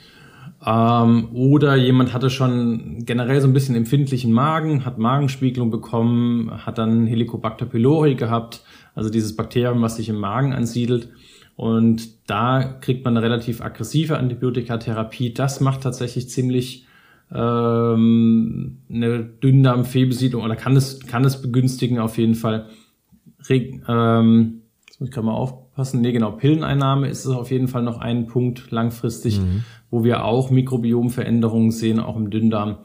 Ähm, oder jemand hatte schon generell so ein bisschen empfindlichen Magen, hat Magenspiegelung bekommen, hat dann Helicobacter pylori gehabt, also dieses Bakterium, was sich im Magen ansiedelt. Und da kriegt man eine relativ aggressive Antibiotikatherapie. Das macht tatsächlich ziemlich ähm, eine Dünndarmfehlbesiedlung oder kann es, kann es begünstigen auf jeden Fall. Re ähm, jetzt muss ich gerade mal aufpassen. Nee, genau, Pilleneinnahme ist es auf jeden Fall noch ein Punkt langfristig, mhm. wo wir auch Mikrobiomveränderungen sehen, auch im Dünndarm.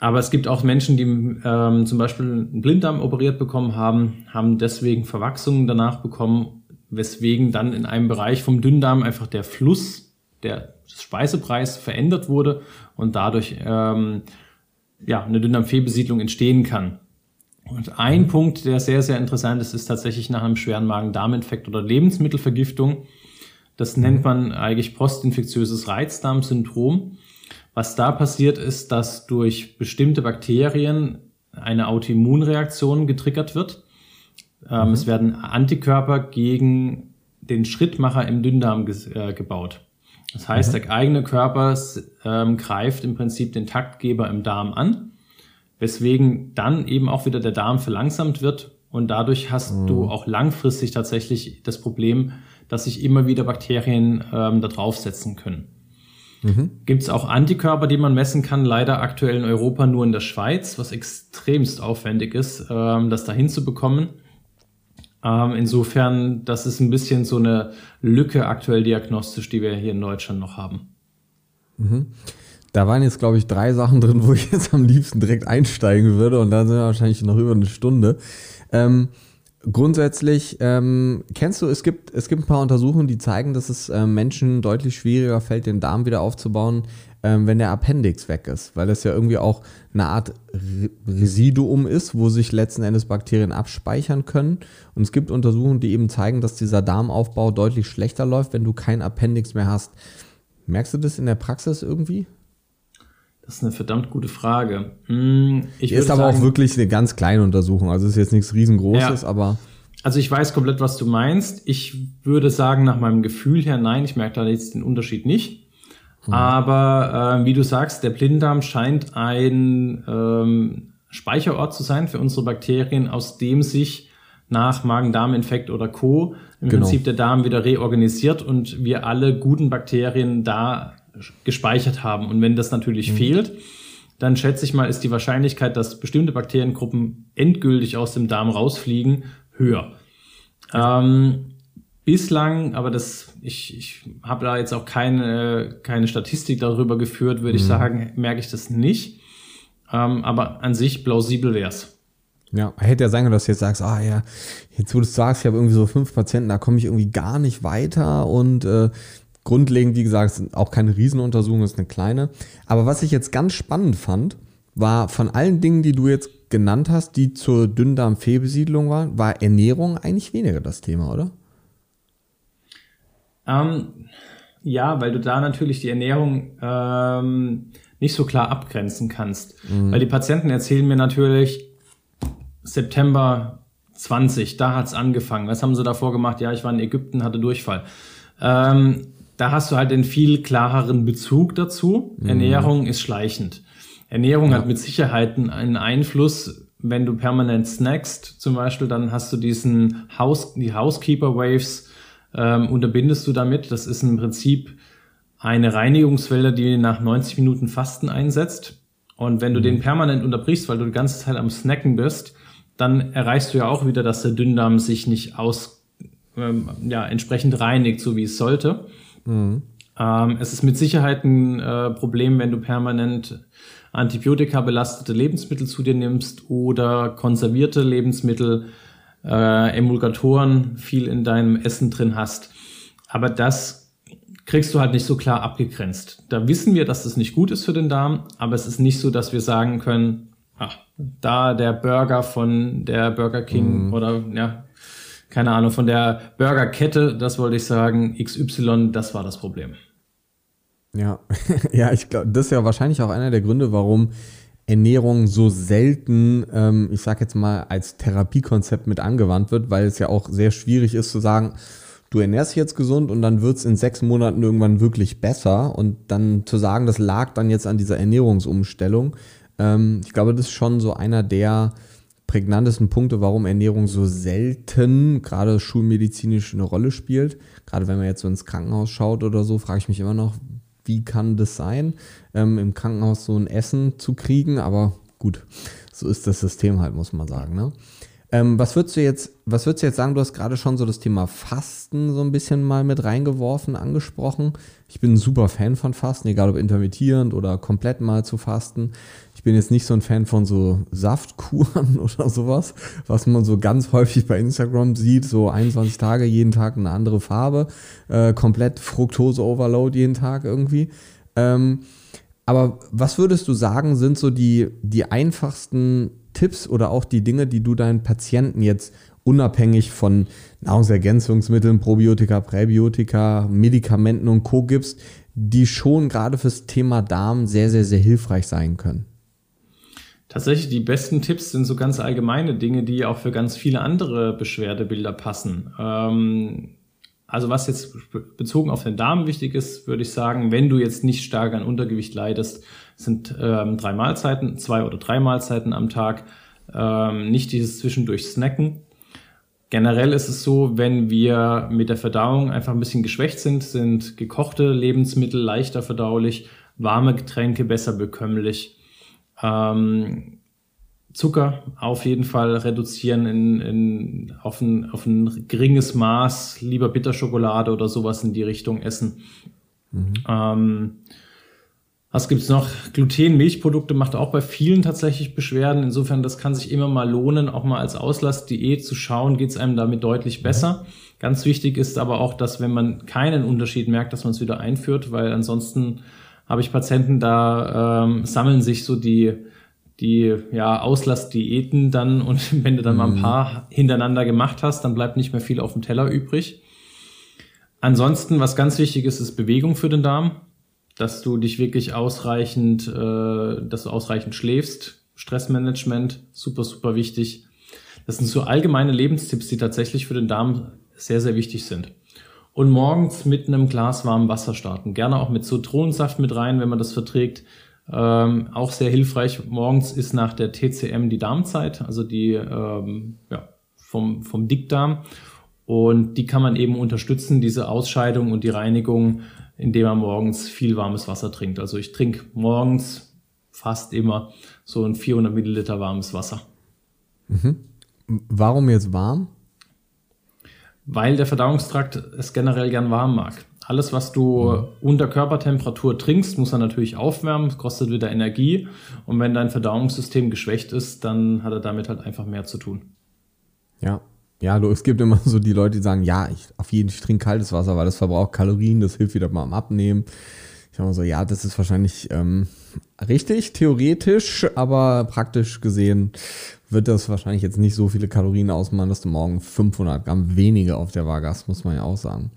Aber es gibt auch Menschen, die ähm, zum Beispiel einen Blinddarm operiert bekommen haben, haben deswegen Verwachsungen danach bekommen weswegen dann in einem Bereich vom Dünndarm einfach der Fluss, der Speisepreis verändert wurde und dadurch ähm, ja, eine Dünndarmfehlbesiedlung entstehen kann. Und ein Punkt, der sehr, sehr interessant ist, ist tatsächlich nach einem schweren Magen-Darm-Infekt oder Lebensmittelvergiftung. Das nennt man eigentlich postinfektiöses Reizdarmsyndrom. Was da passiert ist, dass durch bestimmte Bakterien eine Autoimmunreaktion getriggert wird ähm, mhm. Es werden Antikörper gegen den Schrittmacher im Dünndarm äh, gebaut. Das heißt, mhm. der eigene Körper ähm, greift im Prinzip den Taktgeber im Darm an, weswegen dann eben auch wieder der Darm verlangsamt wird und dadurch hast mhm. du auch langfristig tatsächlich das Problem, dass sich immer wieder Bakterien ähm, da draufsetzen können. Mhm. Gibt es auch Antikörper, die man messen kann, leider aktuell in Europa nur in der Schweiz, was extremst aufwendig ist, ähm, das da hinzubekommen. Ähm, insofern, das ist ein bisschen so eine Lücke aktuell diagnostisch, die wir hier in Deutschland noch haben. Mhm. Da waren jetzt, glaube ich, drei Sachen drin, wo ich jetzt am liebsten direkt einsteigen würde und dann sind wir wahrscheinlich noch über eine Stunde. Ähm, grundsätzlich, ähm, kennst du, es gibt, es gibt ein paar Untersuchungen, die zeigen, dass es äh, Menschen deutlich schwieriger fällt, den Darm wieder aufzubauen, ähm, wenn der Appendix weg ist, weil das ja irgendwie auch eine Art Residuum ist, wo sich letzten Endes Bakterien abspeichern können. Und es gibt Untersuchungen, die eben zeigen, dass dieser Darmaufbau deutlich schlechter läuft, wenn du kein Appendix mehr hast. Merkst du das in der Praxis irgendwie? Das ist eine verdammt gute Frage. Hm, ich ist aber sagen, auch wirklich eine ganz kleine Untersuchung. Also ist jetzt nichts riesengroßes, ja. aber. Also ich weiß komplett, was du meinst. Ich würde sagen, nach meinem Gefühl her, nein, ich merke da jetzt den Unterschied nicht. Mhm. Aber äh, wie du sagst, der Blinddarm scheint ein ähm, Speicherort zu sein für unsere Bakterien, aus dem sich nach Magen-Darm-Infekt oder Co. im genau. Prinzip der Darm wieder reorganisiert und wir alle guten Bakterien da gespeichert haben. Und wenn das natürlich mhm. fehlt, dann schätze ich mal, ist die Wahrscheinlichkeit, dass bestimmte Bakteriengruppen endgültig aus dem Darm rausfliegen, höher. Ähm, bislang, aber das, ich, ich habe da jetzt auch keine, keine Statistik darüber geführt, würde mhm. ich sagen, merke ich das nicht. Ähm, aber an sich plausibel wäre es. Ja, hätte ja sein können, dass du jetzt sagst, ah ja, jetzt wo du sagst, ich habe irgendwie so fünf Patienten, da komme ich irgendwie gar nicht weiter und äh, grundlegend, wie gesagt, sind auch keine Riesenuntersuchung, ist eine kleine. Aber was ich jetzt ganz spannend fand, war von allen Dingen, die du jetzt genannt hast, die zur Dünndarmfehlbesiedlung waren, war Ernährung eigentlich weniger das Thema, oder? Ähm, ja, weil du da natürlich die Ernährung ähm, nicht so klar abgrenzen kannst. Mhm. Weil die Patienten erzählen mir natürlich, September 20, da hat's angefangen. Was haben sie davor gemacht? Ja, ich war in Ägypten, hatte Durchfall. Ähm, da hast du halt einen viel klareren Bezug dazu. Mhm. Ernährung ist schleichend. Ernährung ja. hat mit Sicherheit einen Einfluss. Wenn du permanent snackst, zum Beispiel, dann hast du diesen House, die Housekeeper Waves, ähm, unterbindest du damit. Das ist im Prinzip eine Reinigungswelle, die nach 90 Minuten Fasten einsetzt. Und wenn du mhm. den permanent unterbrichst, weil du die ganze Zeit am Snacken bist, dann erreichst du ja auch wieder, dass der Dünndarm sich nicht aus, ähm, ja, entsprechend reinigt, so wie es sollte. Mhm. Ähm, es ist mit Sicherheit ein äh, Problem, wenn du permanent Antibiotika belastete Lebensmittel zu dir nimmst oder konservierte Lebensmittel äh, Emulgatoren viel in deinem Essen drin hast. Aber das kriegst du halt nicht so klar abgegrenzt. Da wissen wir, dass das nicht gut ist für den Darm, aber es ist nicht so, dass wir sagen können, ach, da der Burger von der Burger King mhm. oder ja, keine Ahnung, von der Burgerkette, das wollte ich sagen, XY, das war das Problem. Ja, ja, ich glaube, das ist ja wahrscheinlich auch einer der Gründe, warum Ernährung so selten, ähm, ich sag jetzt mal, als Therapiekonzept mit angewandt wird, weil es ja auch sehr schwierig ist zu sagen, du ernährst dich jetzt gesund und dann wird es in sechs Monaten irgendwann wirklich besser. Und dann zu sagen, das lag dann jetzt an dieser Ernährungsumstellung, ähm, ich glaube, das ist schon so einer der prägnantesten Punkte, warum Ernährung so selten, gerade schulmedizinisch, eine Rolle spielt. Gerade wenn man jetzt so ins Krankenhaus schaut oder so, frage ich mich immer noch, wie kann das sein, ähm, im Krankenhaus so ein Essen zu kriegen? Aber gut, so ist das System halt, muss man sagen. Ne? Ähm, was würdest du jetzt, was würdest du jetzt sagen? Du hast gerade schon so das Thema Fasten so ein bisschen mal mit reingeworfen, angesprochen. Ich bin ein super Fan von Fasten, egal ob intermittierend oder komplett mal zu fasten. Ich bin jetzt nicht so ein Fan von so Saftkuren oder sowas, was man so ganz häufig bei Instagram sieht, so 21 Tage, jeden Tag eine andere Farbe, äh, komplett Fructose-Overload jeden Tag irgendwie. Ähm, aber was würdest du sagen, sind so die, die einfachsten Tipps oder auch die Dinge, die du deinen Patienten jetzt unabhängig von Nahrungsergänzungsmitteln, Probiotika, Präbiotika, Medikamenten und Co. gibst, die schon gerade fürs Thema Darm sehr, sehr, sehr hilfreich sein können? Tatsächlich, die besten Tipps sind so ganz allgemeine Dinge, die auch für ganz viele andere Beschwerdebilder passen. Ähm, also was jetzt bezogen auf den Darm wichtig ist, würde ich sagen, wenn du jetzt nicht stark an Untergewicht leidest, sind ähm, drei Mahlzeiten, zwei oder drei Mahlzeiten am Tag, ähm, nicht dieses zwischendurch Snacken. Generell ist es so, wenn wir mit der Verdauung einfach ein bisschen geschwächt sind, sind gekochte Lebensmittel leichter verdaulich, warme Getränke besser bekömmlich. Ähm, Zucker auf jeden Fall reduzieren in, in, auf, ein, auf ein geringes Maß, lieber Bitterschokolade oder sowas in die Richtung essen. Mhm. Ähm, was gibt's noch? Gluten, Milchprodukte macht auch bei vielen tatsächlich Beschwerden. Insofern, das kann sich immer mal lohnen, auch mal als Auslastdiät zu schauen, geht's einem damit deutlich besser. Ganz wichtig ist aber auch, dass wenn man keinen Unterschied merkt, dass man es wieder einführt, weil ansonsten habe ich Patienten, da ähm, sammeln sich so die, die ja, Auslastdiäten dann und wenn du dann mal ein mhm. paar hintereinander gemacht hast, dann bleibt nicht mehr viel auf dem Teller übrig. Ansonsten, was ganz wichtig ist, ist Bewegung für den Darm dass du dich wirklich ausreichend, äh, dass du ausreichend schläfst. Stressmanagement, super, super wichtig. Das sind so allgemeine Lebenstipps, die tatsächlich für den Darm sehr, sehr wichtig sind. Und morgens mit einem Glas warmem Wasser starten. Gerne auch mit Zitronensaft mit rein, wenn man das verträgt. Ähm, auch sehr hilfreich. Morgens ist nach der TCM die Darmzeit, also die ähm, ja, vom, vom Dickdarm. Und die kann man eben unterstützen, diese Ausscheidung und die Reinigung indem er morgens viel warmes Wasser trinkt. Also ich trinke morgens fast immer so ein 400 Milliliter warmes Wasser. Mhm. Warum jetzt warm? Weil der Verdauungstrakt es generell gern warm mag. Alles, was du mhm. unter Körpertemperatur trinkst, muss er natürlich aufwärmen, kostet wieder Energie. Und wenn dein Verdauungssystem geschwächt ist, dann hat er damit halt einfach mehr zu tun. Ja, ja, du, es gibt immer so die Leute, die sagen, ja, ich auf jeden Fall trinke kaltes Wasser, weil das verbraucht Kalorien, das hilft wieder mal am Abnehmen. Ich sage mal so, ja, das ist wahrscheinlich ähm, richtig, theoretisch, aber praktisch gesehen wird das wahrscheinlich jetzt nicht so viele Kalorien ausmachen, dass du morgen 500 Gramm weniger auf der Waage hast, muss man ja auch sagen.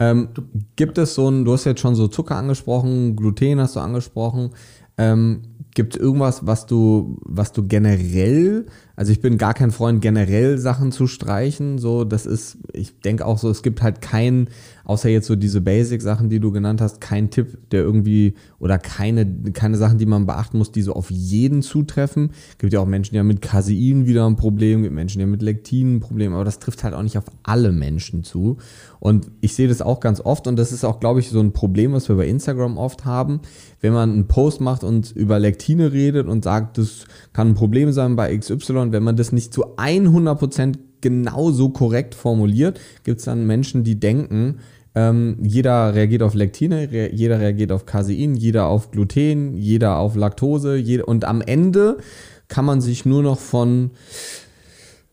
Ähm, gibt es so ein, du hast jetzt schon so Zucker angesprochen, Gluten hast du angesprochen. Ähm, Gibt es irgendwas, was du, was du generell, also ich bin gar kein Freund, generell Sachen zu streichen. So, das ist, ich denke auch so, es gibt halt kein, außer jetzt so diese Basic-Sachen, die du genannt hast, kein Tipp, der irgendwie, oder keine, keine Sachen, die man beachten muss, die so auf jeden zutreffen. Gibt ja auch Menschen, die haben mit Casein wieder ein Problem, gibt Menschen, die haben mit Lektin ein Problem, aber das trifft halt auch nicht auf alle Menschen zu. Und ich sehe das auch ganz oft und das ist auch, glaube ich, so ein Problem, was wir bei Instagram oft haben wenn man einen Post macht und über Lektine redet und sagt, das kann ein Problem sein bei XY, wenn man das nicht zu 100% genauso korrekt formuliert, gibt es dann Menschen, die denken, ähm, jeder reagiert auf Lektine, re jeder reagiert auf Casein, jeder auf Gluten, jeder auf Laktose jeder, und am Ende kann man sich nur noch von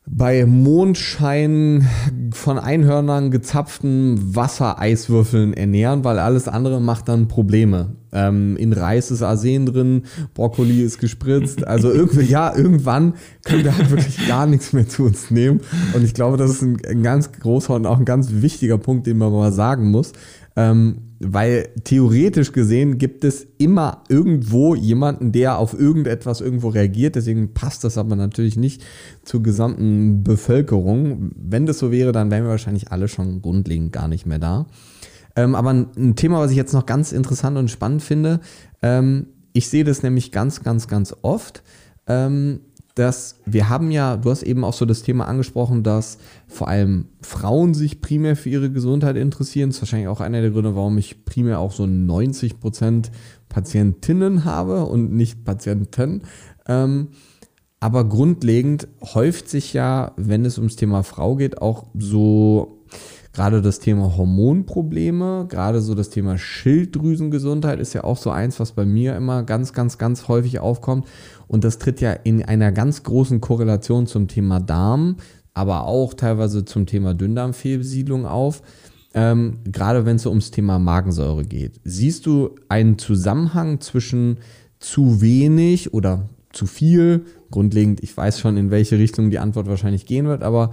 bei Mondschein von Einhörnern gezapften Wassereiswürfeln ernähren, weil alles andere macht dann Probleme. ähm, in Reis ist Arsen drin, Brokkoli ist gespritzt. Also irgendwie, ja, irgendwann können wir halt wirklich gar nichts mehr zu uns nehmen. Und ich glaube, das ist ein, ein ganz großer und auch ein ganz wichtiger Punkt, den man mal sagen muss. Ähm, weil theoretisch gesehen gibt es immer irgendwo jemanden, der auf irgendetwas irgendwo reagiert. Deswegen passt das aber natürlich nicht zur gesamten Bevölkerung. Wenn das so wäre, dann wären wir wahrscheinlich alle schon grundlegend gar nicht mehr da. Ähm, aber ein, Thema, was ich jetzt noch ganz interessant und spannend finde, ähm, ich sehe das nämlich ganz, ganz, ganz oft. Ähm, dass wir haben ja, du hast eben auch so das Thema angesprochen, dass vor allem Frauen sich primär für ihre Gesundheit interessieren. Das ist wahrscheinlich auch einer der Gründe, warum ich primär auch so 90 Prozent Patientinnen habe und nicht Patienten. Ähm, aber grundlegend häuft sich ja, wenn es ums Thema Frau geht, auch so gerade das Thema Hormonprobleme, gerade so das Thema Schilddrüsengesundheit ist ja auch so eins, was bei mir immer ganz, ganz, ganz häufig aufkommt. Und das tritt ja in einer ganz großen Korrelation zum Thema Darm, aber auch teilweise zum Thema Dünndarmfehlbesiedlung auf. Ähm, gerade wenn es so ums Thema Magensäure geht. Siehst du einen Zusammenhang zwischen zu wenig oder zu viel? Grundlegend, ich weiß schon, in welche Richtung die Antwort wahrscheinlich gehen wird, aber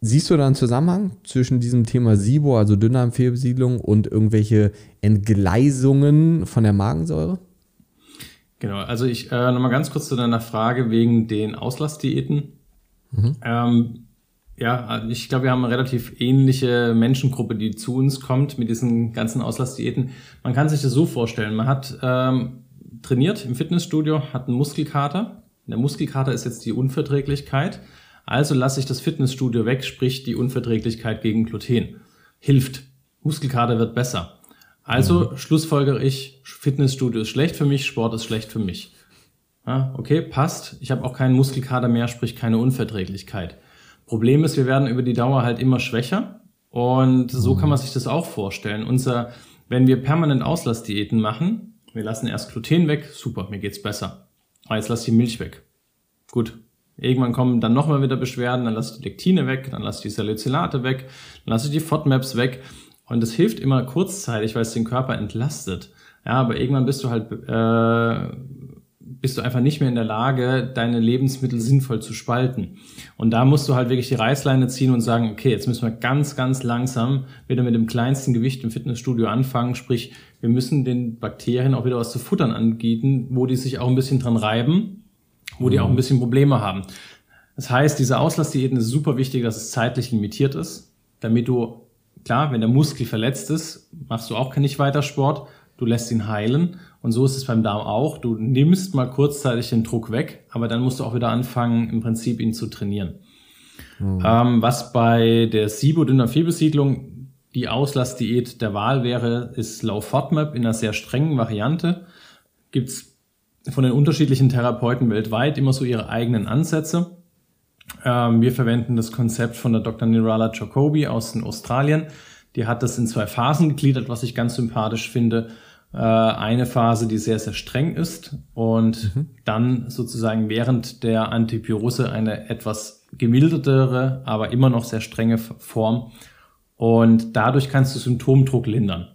siehst du da einen Zusammenhang zwischen diesem Thema SIBO, also Dünndarmfehlbesiedlung, und irgendwelche Entgleisungen von der Magensäure? Genau, also ich äh, nochmal ganz kurz zu deiner Frage wegen den Auslastdiäten. Mhm. Ähm, ja, ich glaube, wir haben eine relativ ähnliche Menschengruppe, die zu uns kommt mit diesen ganzen Auslastdiäten. Man kann sich das so vorstellen, man hat ähm, trainiert im Fitnessstudio, hat einen Muskelkater. Der Muskelkater ist jetzt die Unverträglichkeit. Also lasse ich das Fitnessstudio weg, sprich die Unverträglichkeit gegen Gluten. Hilft. Muskelkater wird besser. Also mhm. schlussfolgere ich, Fitnessstudio ist schlecht für mich, Sport ist schlecht für mich. Ja, okay, passt. Ich habe auch keinen Muskelkater mehr, sprich keine Unverträglichkeit. Problem ist, wir werden über die Dauer halt immer schwächer und so kann mhm. man sich das auch vorstellen. Unser, wenn wir permanent Auslassdiäten machen, wir lassen erst Gluten weg, super, mir geht's besser. Aber jetzt lass die Milch weg. Gut. Irgendwann kommen dann nochmal wieder Beschwerden, dann lass die Lektine weg, dann lass die Salicylate weg, dann lass ich die FODMAPs weg und das hilft immer kurzzeitig, weil es den Körper entlastet. Ja, aber irgendwann bist du halt, äh, bist du einfach nicht mehr in der Lage, deine Lebensmittel sinnvoll zu spalten. Und da musst du halt wirklich die Reißleine ziehen und sagen, okay, jetzt müssen wir ganz, ganz langsam wieder mit dem kleinsten Gewicht im Fitnessstudio anfangen. Sprich, wir müssen den Bakterien auch wieder was zu futtern anbieten, wo die sich auch ein bisschen dran reiben, wo mhm. die auch ein bisschen Probleme haben. Das heißt, diese Auslassdiäten ist super wichtig, dass es zeitlich limitiert ist, damit du Klar, wenn der Muskel verletzt ist, machst du auch nicht weiter Sport, du lässt ihn heilen. Und so ist es beim Darm auch. Du nimmst mal kurzzeitig den Druck weg, aber dann musst du auch wieder anfangen, im Prinzip ihn zu trainieren. Mhm. Ähm, was bei der SIBO-Dünner-Fehlbesiedlung die Auslassdiät der Wahl wäre, ist Low FODMAP in einer sehr strengen Variante. Gibt's von den unterschiedlichen Therapeuten weltweit immer so ihre eigenen Ansätze. Ähm, wir verwenden das Konzept von der Dr. Nirala Jacobi aus den Australien. Die hat das in zwei Phasen gegliedert, was ich ganz sympathisch finde. Äh, eine Phase, die sehr, sehr streng ist und mhm. dann sozusagen während der Antipyrose eine etwas gemildertere, aber immer noch sehr strenge Form. Und dadurch kannst du Symptomdruck lindern.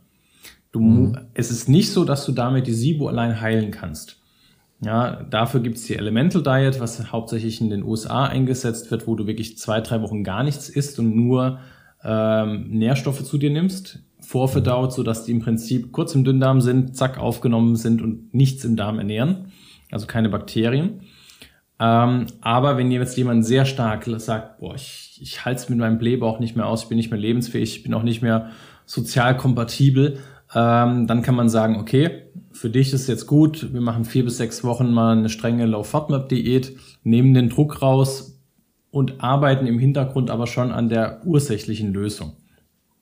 Du, mhm. Es ist nicht so, dass du damit die SIBO allein heilen kannst. Ja, dafür gibt's die Elemental Diet, was hauptsächlich in den USA eingesetzt wird, wo du wirklich zwei, drei Wochen gar nichts isst und nur ähm, Nährstoffe zu dir nimmst, vorverdaut, so dass die im Prinzip kurz im Dünndarm sind, zack, aufgenommen sind und nichts im Darm ernähren, also keine Bakterien. Ähm, aber wenn jetzt jemand sehr stark sagt, boah, ich, ich halte es mit meinem Blähbauch nicht mehr aus, ich bin nicht mehr lebensfähig, ich bin auch nicht mehr sozial kompatibel, ähm, dann kann man sagen, okay, für dich ist jetzt gut, wir machen vier bis sechs Wochen mal eine strenge Low-FODMAP-Diät, nehmen den Druck raus und arbeiten im Hintergrund aber schon an der ursächlichen Lösung.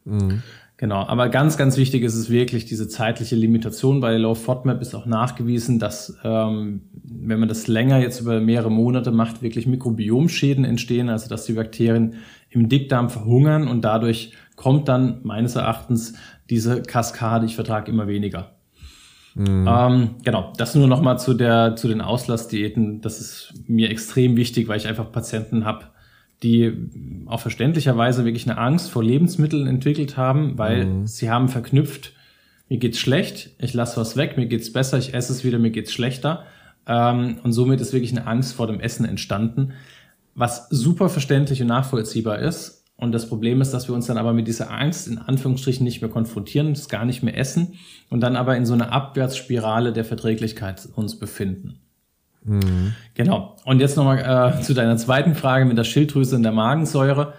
Mhm. Genau, aber ganz, ganz wichtig ist es wirklich diese zeitliche Limitation. Bei Low FODMAP ist auch nachgewiesen, dass ähm, wenn man das länger jetzt über mehrere Monate macht, wirklich Mikrobiomschäden entstehen, also dass die Bakterien im Dickdarm verhungern und dadurch kommt dann meines Erachtens diese Kaskade, ich vertrage immer weniger. Mhm. Ähm, genau, das nur noch mal zu der zu den Auslassdiäten. Das ist mir extrem wichtig, weil ich einfach Patienten habe, die auch verständlicherweise wirklich eine Angst vor Lebensmitteln entwickelt haben, weil mhm. sie haben verknüpft, mir geht's schlecht, ich lasse was weg, mir geht's besser, ich esse es wieder, mir geht's schlechter. Ähm, und somit ist wirklich eine Angst vor dem Essen entstanden, was super verständlich und nachvollziehbar ist. Und das Problem ist, dass wir uns dann aber mit dieser Angst in Anführungsstrichen nicht mehr konfrontieren, das gar nicht mehr essen und dann aber in so einer Abwärtsspirale der Verträglichkeit uns befinden. Mhm. Genau. Und jetzt nochmal äh, zu deiner zweiten Frage mit der Schilddrüse und der Magensäure.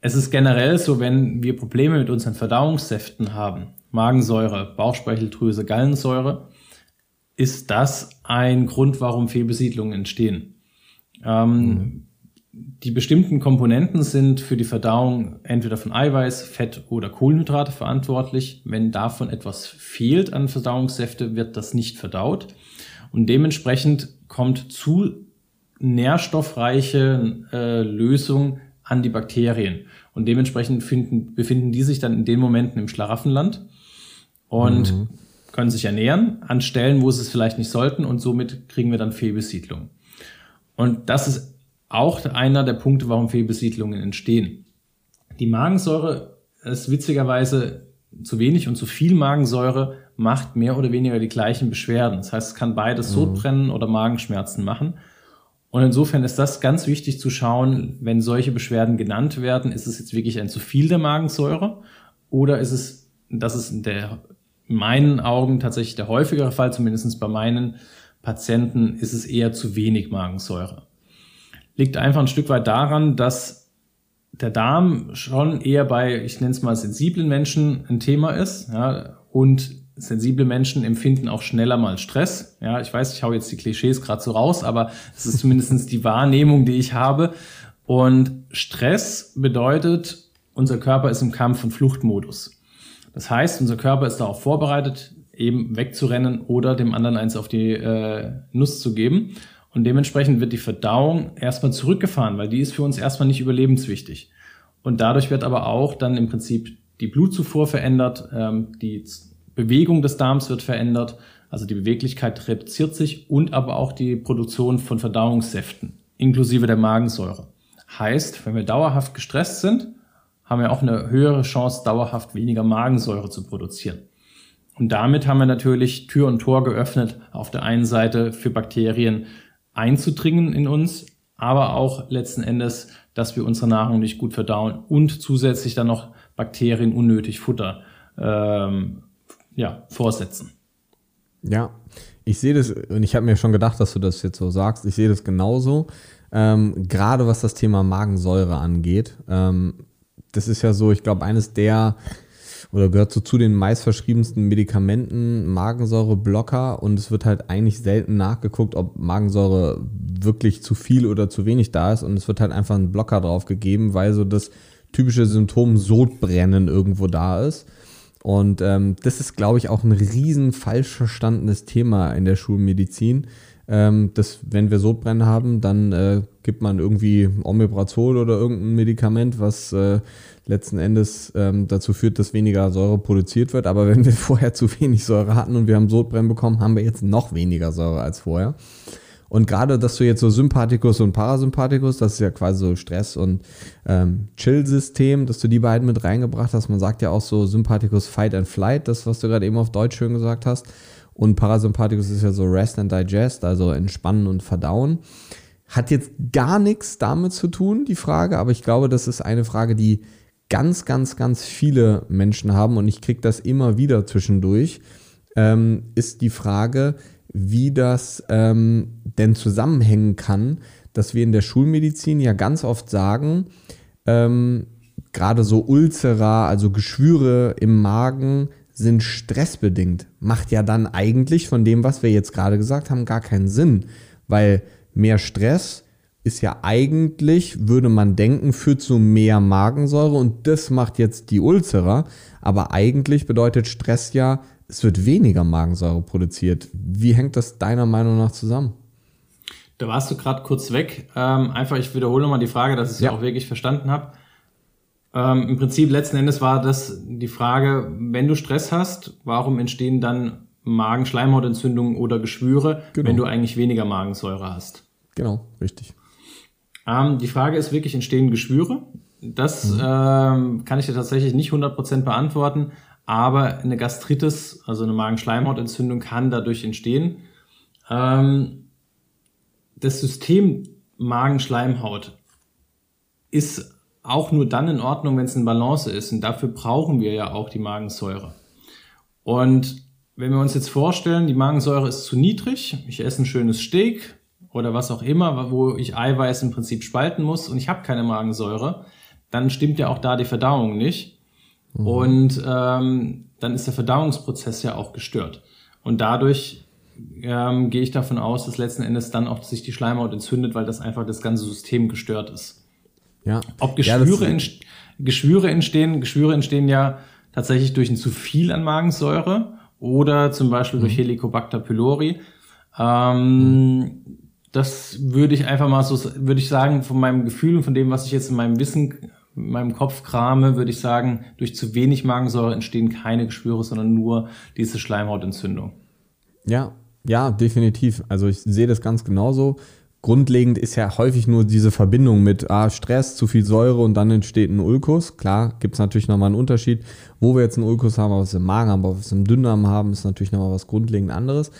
Es ist generell so, wenn wir Probleme mit unseren Verdauungssäften haben, Magensäure, Bauchspeicheldrüse, Gallensäure, ist das ein Grund, warum Fehlbesiedlungen entstehen. Ähm, mhm. Die bestimmten Komponenten sind für die Verdauung entweder von Eiweiß, Fett oder Kohlenhydrate verantwortlich. Wenn davon etwas fehlt an Verdauungssäfte, wird das nicht verdaut. Und dementsprechend kommt zu nährstoffreiche äh, Lösung an die Bakterien. Und dementsprechend finden, befinden die sich dann in den Momenten im Schlaraffenland und mhm. können sich ernähren an Stellen, wo sie es vielleicht nicht sollten und somit kriegen wir dann Fehlbesiedlung. Und das ist auch einer der Punkte, warum Fehlbesiedlungen entstehen. Die Magensäure ist witzigerweise zu wenig und zu viel Magensäure macht mehr oder weniger die gleichen Beschwerden. Das heißt, es kann beides mhm. Sodbrennen oder Magenschmerzen machen. Und insofern ist das ganz wichtig zu schauen, wenn solche Beschwerden genannt werden, ist es jetzt wirklich ein zu viel der Magensäure oder ist es, das ist in, der, in meinen Augen tatsächlich der häufigere Fall, zumindest bei meinen Patienten, ist es eher zu wenig Magensäure. Liegt einfach ein Stück weit daran, dass der Darm schon eher bei, ich nenne es mal sensiblen Menschen ein Thema ist ja, und sensible Menschen empfinden auch schneller mal Stress. Ja, ich weiß, ich hau jetzt die Klischees gerade so raus, aber es ist zumindestens die Wahrnehmung, die ich habe. Und Stress bedeutet, unser Körper ist im Kampf- und Fluchtmodus. Das heißt, unser Körper ist darauf vorbereitet, eben wegzurennen oder dem anderen eins auf die äh, Nuss zu geben. Und dementsprechend wird die Verdauung erstmal zurückgefahren, weil die ist für uns erstmal nicht überlebenswichtig. Und dadurch wird aber auch dann im Prinzip die Blutzufuhr verändert, ähm, die Bewegung des Darms wird verändert, also die Beweglichkeit reduziert sich und aber auch die Produktion von Verdauungssäften, inklusive der Magensäure. Heißt, wenn wir dauerhaft gestresst sind, haben wir auch eine höhere Chance, dauerhaft weniger Magensäure zu produzieren. Und damit haben wir natürlich Tür und Tor geöffnet, auf der einen Seite für Bakterien einzudringen in uns, aber auch letzten Endes, dass wir unsere Nahrung nicht gut verdauen und zusätzlich dann noch Bakterien unnötig Futter ähm, ja, vorsetzen. Ja, ich sehe das, und ich habe mir schon gedacht, dass du das jetzt so sagst, ich sehe das genauso. Ähm, Gerade was das Thema Magensäure angeht. Ähm, das ist ja so, ich glaube, eines der oder gehört so zu den meistverschriebensten Medikamenten, Magensäureblocker und es wird halt eigentlich selten nachgeguckt, ob Magensäure wirklich zu viel oder zu wenig da ist und es wird halt einfach ein Blocker drauf gegeben, weil so das typische Symptom Sodbrennen irgendwo da ist. Und ähm, das ist, glaube ich, auch ein riesen falsch verstandenes Thema in der Schulmedizin. Ähm, dass, wenn wir Sodbrennen haben, dann äh, gibt man irgendwie Omeprazol oder irgendein Medikament, was äh, letzten Endes ähm, dazu führt, dass weniger Säure produziert wird. Aber wenn wir vorher zu wenig Säure hatten und wir haben Sodbrennen bekommen, haben wir jetzt noch weniger Säure als vorher. Und gerade, dass du jetzt so Sympathikus und Parasympathikus, das ist ja quasi so Stress- und ähm, Chill-System, dass du die beiden mit reingebracht hast. Man sagt ja auch so Sympathikus Fight and Flight, das, was du gerade eben auf Deutsch schön gesagt hast. Und Parasympathikus ist ja so Rest and Digest, also Entspannen und Verdauen. Hat jetzt gar nichts damit zu tun, die Frage, aber ich glaube, das ist eine Frage, die ganz, ganz, ganz viele Menschen haben und ich kriege das immer wieder zwischendurch, ähm, ist die Frage, wie das ähm, denn zusammenhängen kann, dass wir in der Schulmedizin ja ganz oft sagen, ähm, gerade so Ulcera, also Geschwüre im Magen, sind stressbedingt. Macht ja dann eigentlich von dem, was wir jetzt gerade gesagt haben, gar keinen Sinn, weil mehr Stress ist ja eigentlich, würde man denken, führt zu mehr Magensäure und das macht jetzt die Ulcera, aber eigentlich bedeutet Stress ja, es wird weniger Magensäure produziert. Wie hängt das deiner Meinung nach zusammen? Da warst du gerade kurz weg. Ähm, einfach, ich wiederhole nochmal die Frage, dass ich es ja. auch wirklich verstanden habe. Ähm, Im Prinzip letzten Endes war das die Frage, wenn du Stress hast, warum entstehen dann Magenschleimhautentzündungen oder Geschwüre, genau. wenn du eigentlich weniger Magensäure hast? Genau, richtig. Ähm, die Frage ist wirklich, entstehen Geschwüre? Das mhm. ähm, kann ich dir tatsächlich nicht 100% beantworten, aber eine Gastritis, also eine Magenschleimhautentzündung, kann dadurch entstehen. Ähm, das System Magenschleimhaut ist auch nur dann in Ordnung, wenn es in Balance ist. Und dafür brauchen wir ja auch die Magensäure. Und wenn wir uns jetzt vorstellen, die Magensäure ist zu niedrig, ich esse ein schönes Steak oder was auch immer, wo ich Eiweiß im Prinzip spalten muss und ich habe keine Magensäure, dann stimmt ja auch da die Verdauung nicht. Mhm. Und ähm, dann ist der Verdauungsprozess ja auch gestört. Und dadurch ähm, gehe ich davon aus, dass letzten Endes dann auch sich die Schleimhaut entzündet, weil das einfach das ganze System gestört ist. Ja. Ob Geschwüre, ja, ent Geschwüre entstehen, Geschwüre entstehen ja tatsächlich durch ein zu viel an Magensäure oder zum Beispiel mhm. durch Helicobacter pylori. Ähm, mhm. Das würde ich einfach mal so, würde ich sagen, von meinem Gefühl und von dem, was ich jetzt in meinem Wissen in meinem Kopf krame, würde ich sagen, durch zu wenig Magensäure entstehen keine Geschwüre, sondern nur diese Schleimhautentzündung. Ja, ja, definitiv. Also ich sehe das ganz genauso. Grundlegend ist ja häufig nur diese Verbindung mit ah, Stress, zu viel Säure und dann entsteht ein Ulkus. Klar, gibt es natürlich nochmal einen Unterschied, wo wir jetzt einen Ulkus haben, was wir im Magen haben, was wir im Dünndarm haben, ist natürlich nochmal was grundlegend anderes.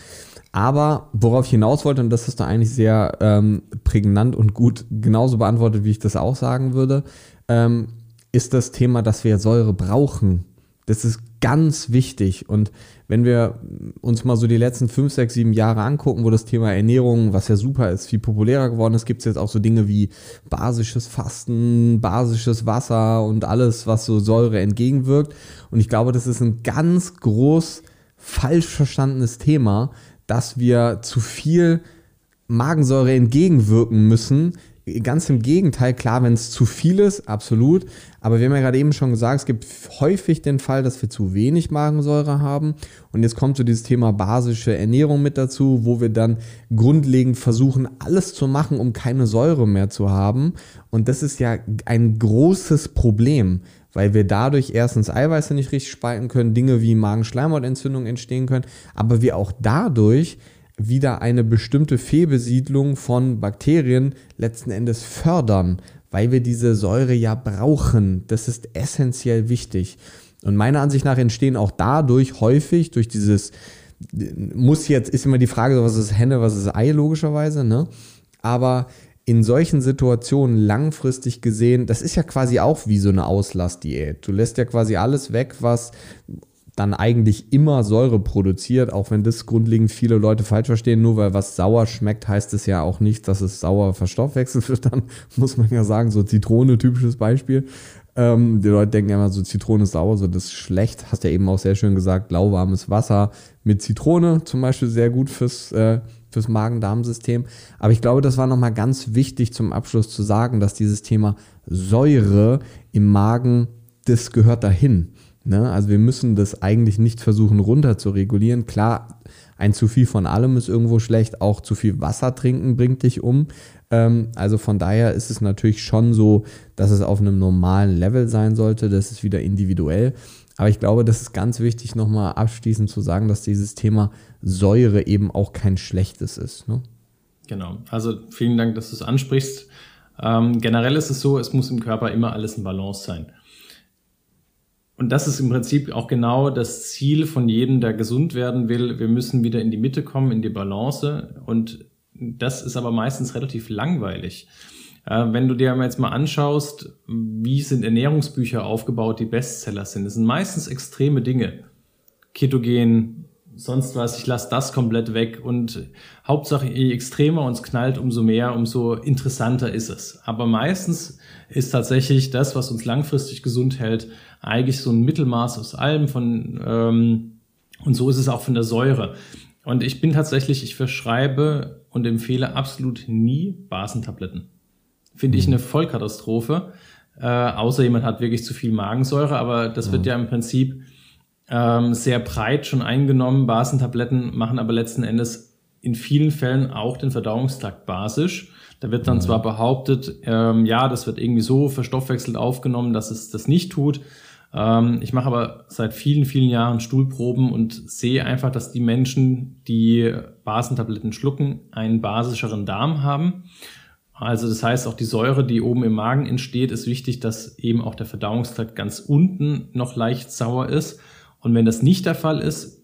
Aber worauf ich hinaus wollte, und das ist da eigentlich sehr ähm, prägnant und gut genauso beantwortet, wie ich das auch sagen würde, ähm, ist das Thema, dass wir Säure brauchen. Das ist ganz wichtig. Und wenn wir uns mal so die letzten fünf, sechs, sieben Jahre angucken, wo das Thema Ernährung, was ja super ist, viel populärer geworden ist, gibt es jetzt auch so Dinge wie basisches Fasten, basisches Wasser und alles, was so Säure entgegenwirkt. Und ich glaube, das ist ein ganz groß falsch verstandenes Thema, dass wir zu viel Magensäure entgegenwirken müssen, Ganz im Gegenteil, klar, wenn es zu viel ist, absolut. Aber wir haben ja gerade eben schon gesagt, es gibt häufig den Fall, dass wir zu wenig Magensäure haben. Und jetzt kommt so dieses Thema basische Ernährung mit dazu, wo wir dann grundlegend versuchen, alles zu machen, um keine Säure mehr zu haben. Und das ist ja ein großes Problem, weil wir dadurch erstens Eiweiße nicht richtig spalten können, Dinge wie Magenschleimhautentzündung entstehen können, aber wir auch dadurch wieder eine bestimmte Fehlbesiedlung von Bakterien letzten Endes fördern, weil wir diese Säure ja brauchen. Das ist essentiell wichtig. Und meiner Ansicht nach entstehen auch dadurch häufig durch dieses muss jetzt ist immer die Frage, was ist Henne, was ist Ei logischerweise, ne? Aber in solchen Situationen langfristig gesehen, das ist ja quasi auch wie so eine Auslastdiät. Du lässt ja quasi alles weg, was dann eigentlich immer Säure produziert, auch wenn das grundlegend viele Leute falsch verstehen. Nur weil was sauer schmeckt, heißt es ja auch nicht, dass es sauer verstoffwechselt wird. Dann muss man ja sagen, so Zitrone, typisches Beispiel. Ähm, die Leute denken immer so, Zitrone ist sauer, so das ist schlecht. Hast ja eben auch sehr schön gesagt, lauwarmes Wasser mit Zitrone zum Beispiel sehr gut fürs, äh, fürs Magen-Darm-System. Aber ich glaube, das war nochmal ganz wichtig zum Abschluss zu sagen, dass dieses Thema Säure im Magen, das gehört dahin. Ne? Also wir müssen das eigentlich nicht versuchen runter zu regulieren. Klar, ein zu viel von allem ist irgendwo schlecht, auch zu viel Wasser trinken bringt dich um. Ähm, also von daher ist es natürlich schon so, dass es auf einem normalen Level sein sollte. Das ist wieder individuell. Aber ich glaube, das ist ganz wichtig, nochmal abschließend zu sagen, dass dieses Thema Säure eben auch kein schlechtes ist. Ne? Genau. Also vielen Dank, dass du es ansprichst. Ähm, generell ist es so, es muss im Körper immer alles in Balance sein. Und das ist im Prinzip auch genau das Ziel von jedem, der gesund werden will. Wir müssen wieder in die Mitte kommen, in die Balance. Und das ist aber meistens relativ langweilig. Wenn du dir jetzt mal anschaust, wie sind Ernährungsbücher aufgebaut, die Bestseller sind, das sind meistens extreme Dinge. Ketogen, sonst was, ich lasse das komplett weg und Hauptsache, je extremer uns knallt, umso mehr, umso interessanter ist es. Aber meistens ist tatsächlich das, was uns langfristig gesund hält, eigentlich so ein Mittelmaß aus allem von ähm, und so ist es auch von der Säure. Und ich bin tatsächlich, ich verschreibe und empfehle absolut nie Basentabletten. Finde ich mhm. eine Vollkatastrophe. Äh, außer jemand hat wirklich zu viel Magensäure, aber das mhm. wird ja im Prinzip ähm, sehr breit schon eingenommen. Basentabletten machen aber letzten Endes in vielen Fällen auch den Verdauungstrakt basisch. Da wird dann mhm. zwar behauptet, ähm, ja, das wird irgendwie so verstoffwechselt aufgenommen, dass es das nicht tut. Ähm, ich mache aber seit vielen, vielen Jahren Stuhlproben und sehe einfach, dass die Menschen, die Basentabletten schlucken, einen basischeren Darm haben. Also das heißt, auch die Säure, die oben im Magen entsteht, ist wichtig, dass eben auch der Verdauungstrakt ganz unten noch leicht sauer ist. Und wenn das nicht der Fall ist,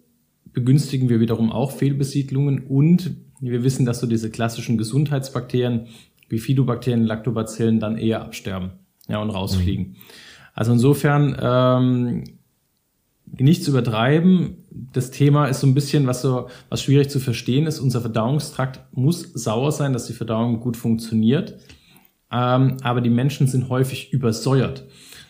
begünstigen wir wiederum auch Fehlbesiedlungen und wir wissen, dass so diese klassischen Gesundheitsbakterien Bifidobakterien, Lactobacillen dann eher absterben ja, und rausfliegen. Mhm. Also insofern ähm, nicht zu übertreiben. Das Thema ist so ein bisschen, was so was schwierig zu verstehen ist. Unser Verdauungstrakt muss sauer sein, dass die Verdauung gut funktioniert. Ähm, aber die Menschen sind häufig übersäuert.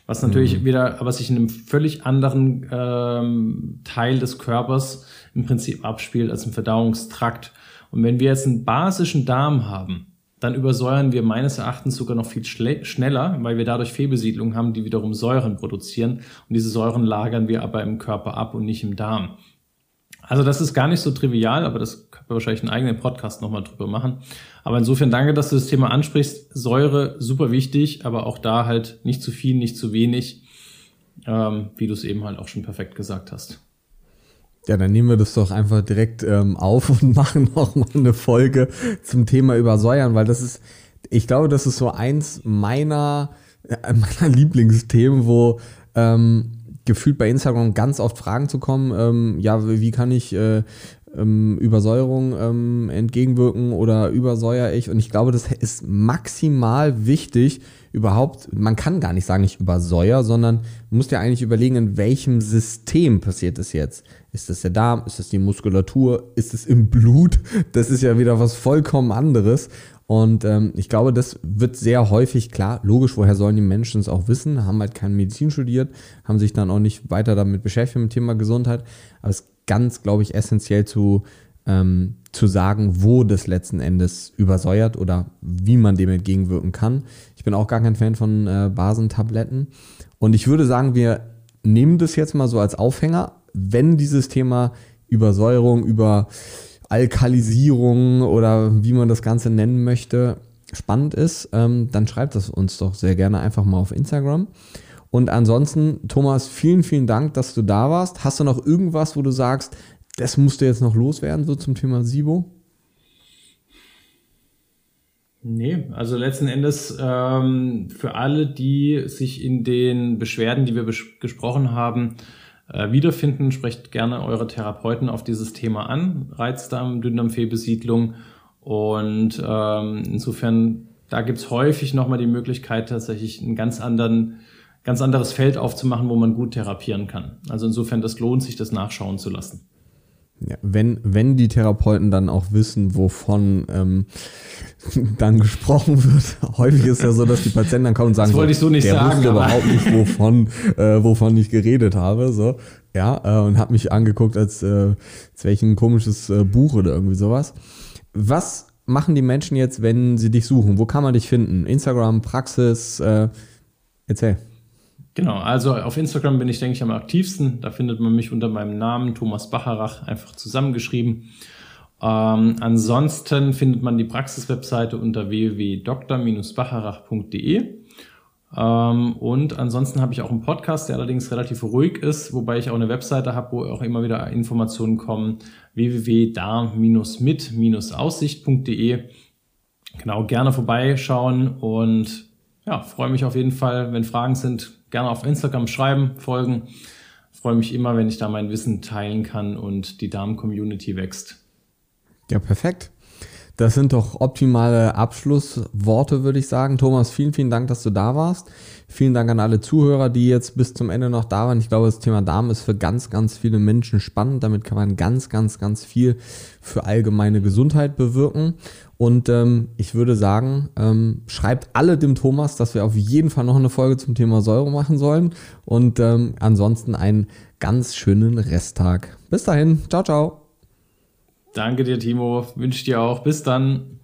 Was natürlich mhm. wieder, aber sich in einem völlig anderen ähm, Teil des Körpers im Prinzip abspielt als im Verdauungstrakt. Und wenn wir jetzt einen basischen Darm haben, dann übersäuern wir meines Erachtens sogar noch viel schneller, weil wir dadurch Fehlbesiedlungen haben, die wiederum Säuren produzieren. Und diese Säuren lagern wir aber im Körper ab und nicht im Darm. Also das ist gar nicht so trivial, aber das können wir wahrscheinlich einen eigenen Podcast nochmal drüber machen. Aber insofern danke, dass du das Thema ansprichst. Säure, super wichtig, aber auch da halt nicht zu viel, nicht zu wenig, ähm, wie du es eben halt auch schon perfekt gesagt hast. Ja, dann nehmen wir das doch einfach direkt ähm, auf und machen noch mal eine Folge zum Thema Übersäuern, weil das ist, ich glaube, das ist so eins meiner, äh, meiner Lieblingsthemen, wo ähm, gefühlt bei Instagram ganz oft Fragen zu kommen, ähm, ja, wie kann ich äh, ähm, Übersäuerung ähm, entgegenwirken oder übersäuere ich? Und ich glaube, das ist maximal wichtig, überhaupt, man kann gar nicht sagen, ich übersäuer, sondern muss ja eigentlich überlegen, in welchem System passiert es jetzt. Ist das der Darm? Ist das die Muskulatur? Ist es im Blut? Das ist ja wieder was vollkommen anderes. Und ähm, ich glaube, das wird sehr häufig klar. Logisch, woher sollen die Menschen es auch wissen? Haben halt keine Medizin studiert, haben sich dann auch nicht weiter damit beschäftigt mit dem Thema Gesundheit. Aber es ist ganz, glaube ich, essentiell zu, ähm, zu sagen, wo das letzten Endes übersäuert oder wie man dem entgegenwirken kann. Ich bin auch gar kein Fan von äh, Basentabletten. Und ich würde sagen, wir nehmen das jetzt mal so als Aufhänger, wenn dieses Thema Übersäuerung, über Alkalisierung oder wie man das Ganze nennen möchte, spannend ist, ähm, dann schreibt das uns doch sehr gerne einfach mal auf Instagram. Und ansonsten, Thomas, vielen, vielen Dank, dass du da warst. Hast du noch irgendwas, wo du sagst, das musst du jetzt noch loswerden, so zum Thema SIBO? Nee, also letzten Endes ähm, für alle, die sich in den Beschwerden, die wir gesprochen haben, wiederfinden, sprecht gerne eure Therapeuten auf dieses Thema an, Reizdarm, Dünndarmfehlbesiedlung. Und ähm, insofern, da gibt's häufig nochmal die Möglichkeit, tatsächlich einen ganz anderen, ganz anderes Feld aufzumachen, wo man gut therapieren kann. Also insofern, das lohnt sich, das nachschauen zu lassen. Ja, wenn, wenn die Therapeuten dann auch wissen, wovon ähm, dann gesprochen wird. Häufig ist ja so, dass die Patienten dann kommen und sagen, das wollte ich so nicht der sagen, wusste überhaupt nicht, wovon, äh, wovon ich geredet habe. So, ja, äh, und hat mich angeguckt, als, äh, als wäre ich ein komisches äh, Buch oder irgendwie sowas. Was machen die Menschen jetzt, wenn sie dich suchen? Wo kann man dich finden? Instagram, Praxis, äh, erzähl. Genau, also auf Instagram bin ich, denke ich, am aktivsten. Da findet man mich unter meinem Namen Thomas Bacharach einfach zusammengeschrieben. Ähm, ansonsten findet man die Praxiswebseite unter www.dr-bacharach.de. Ähm, und ansonsten habe ich auch einen Podcast, der allerdings relativ ruhig ist, wobei ich auch eine Webseite habe, wo auch immer wieder Informationen kommen. www.da-mit-aussicht.de. Genau, gerne vorbeischauen und ja, freue mich auf jeden Fall, wenn Fragen sind, gerne auf Instagram schreiben, folgen. Freue mich immer, wenn ich da mein Wissen teilen kann und die Damen-Community wächst. Ja, perfekt. Das sind doch optimale Abschlussworte, würde ich sagen. Thomas, vielen, vielen Dank, dass du da warst. Vielen Dank an alle Zuhörer, die jetzt bis zum Ende noch da waren. Ich glaube, das Thema Darm ist für ganz, ganz viele Menschen spannend. Damit kann man ganz, ganz, ganz viel für allgemeine Gesundheit bewirken. Und ähm, ich würde sagen, ähm, schreibt alle dem Thomas, dass wir auf jeden Fall noch eine Folge zum Thema Säure machen sollen. Und ähm, ansonsten einen ganz schönen Resttag. Bis dahin. Ciao, ciao. Danke dir, Timo. Wünsche dir auch. Bis dann.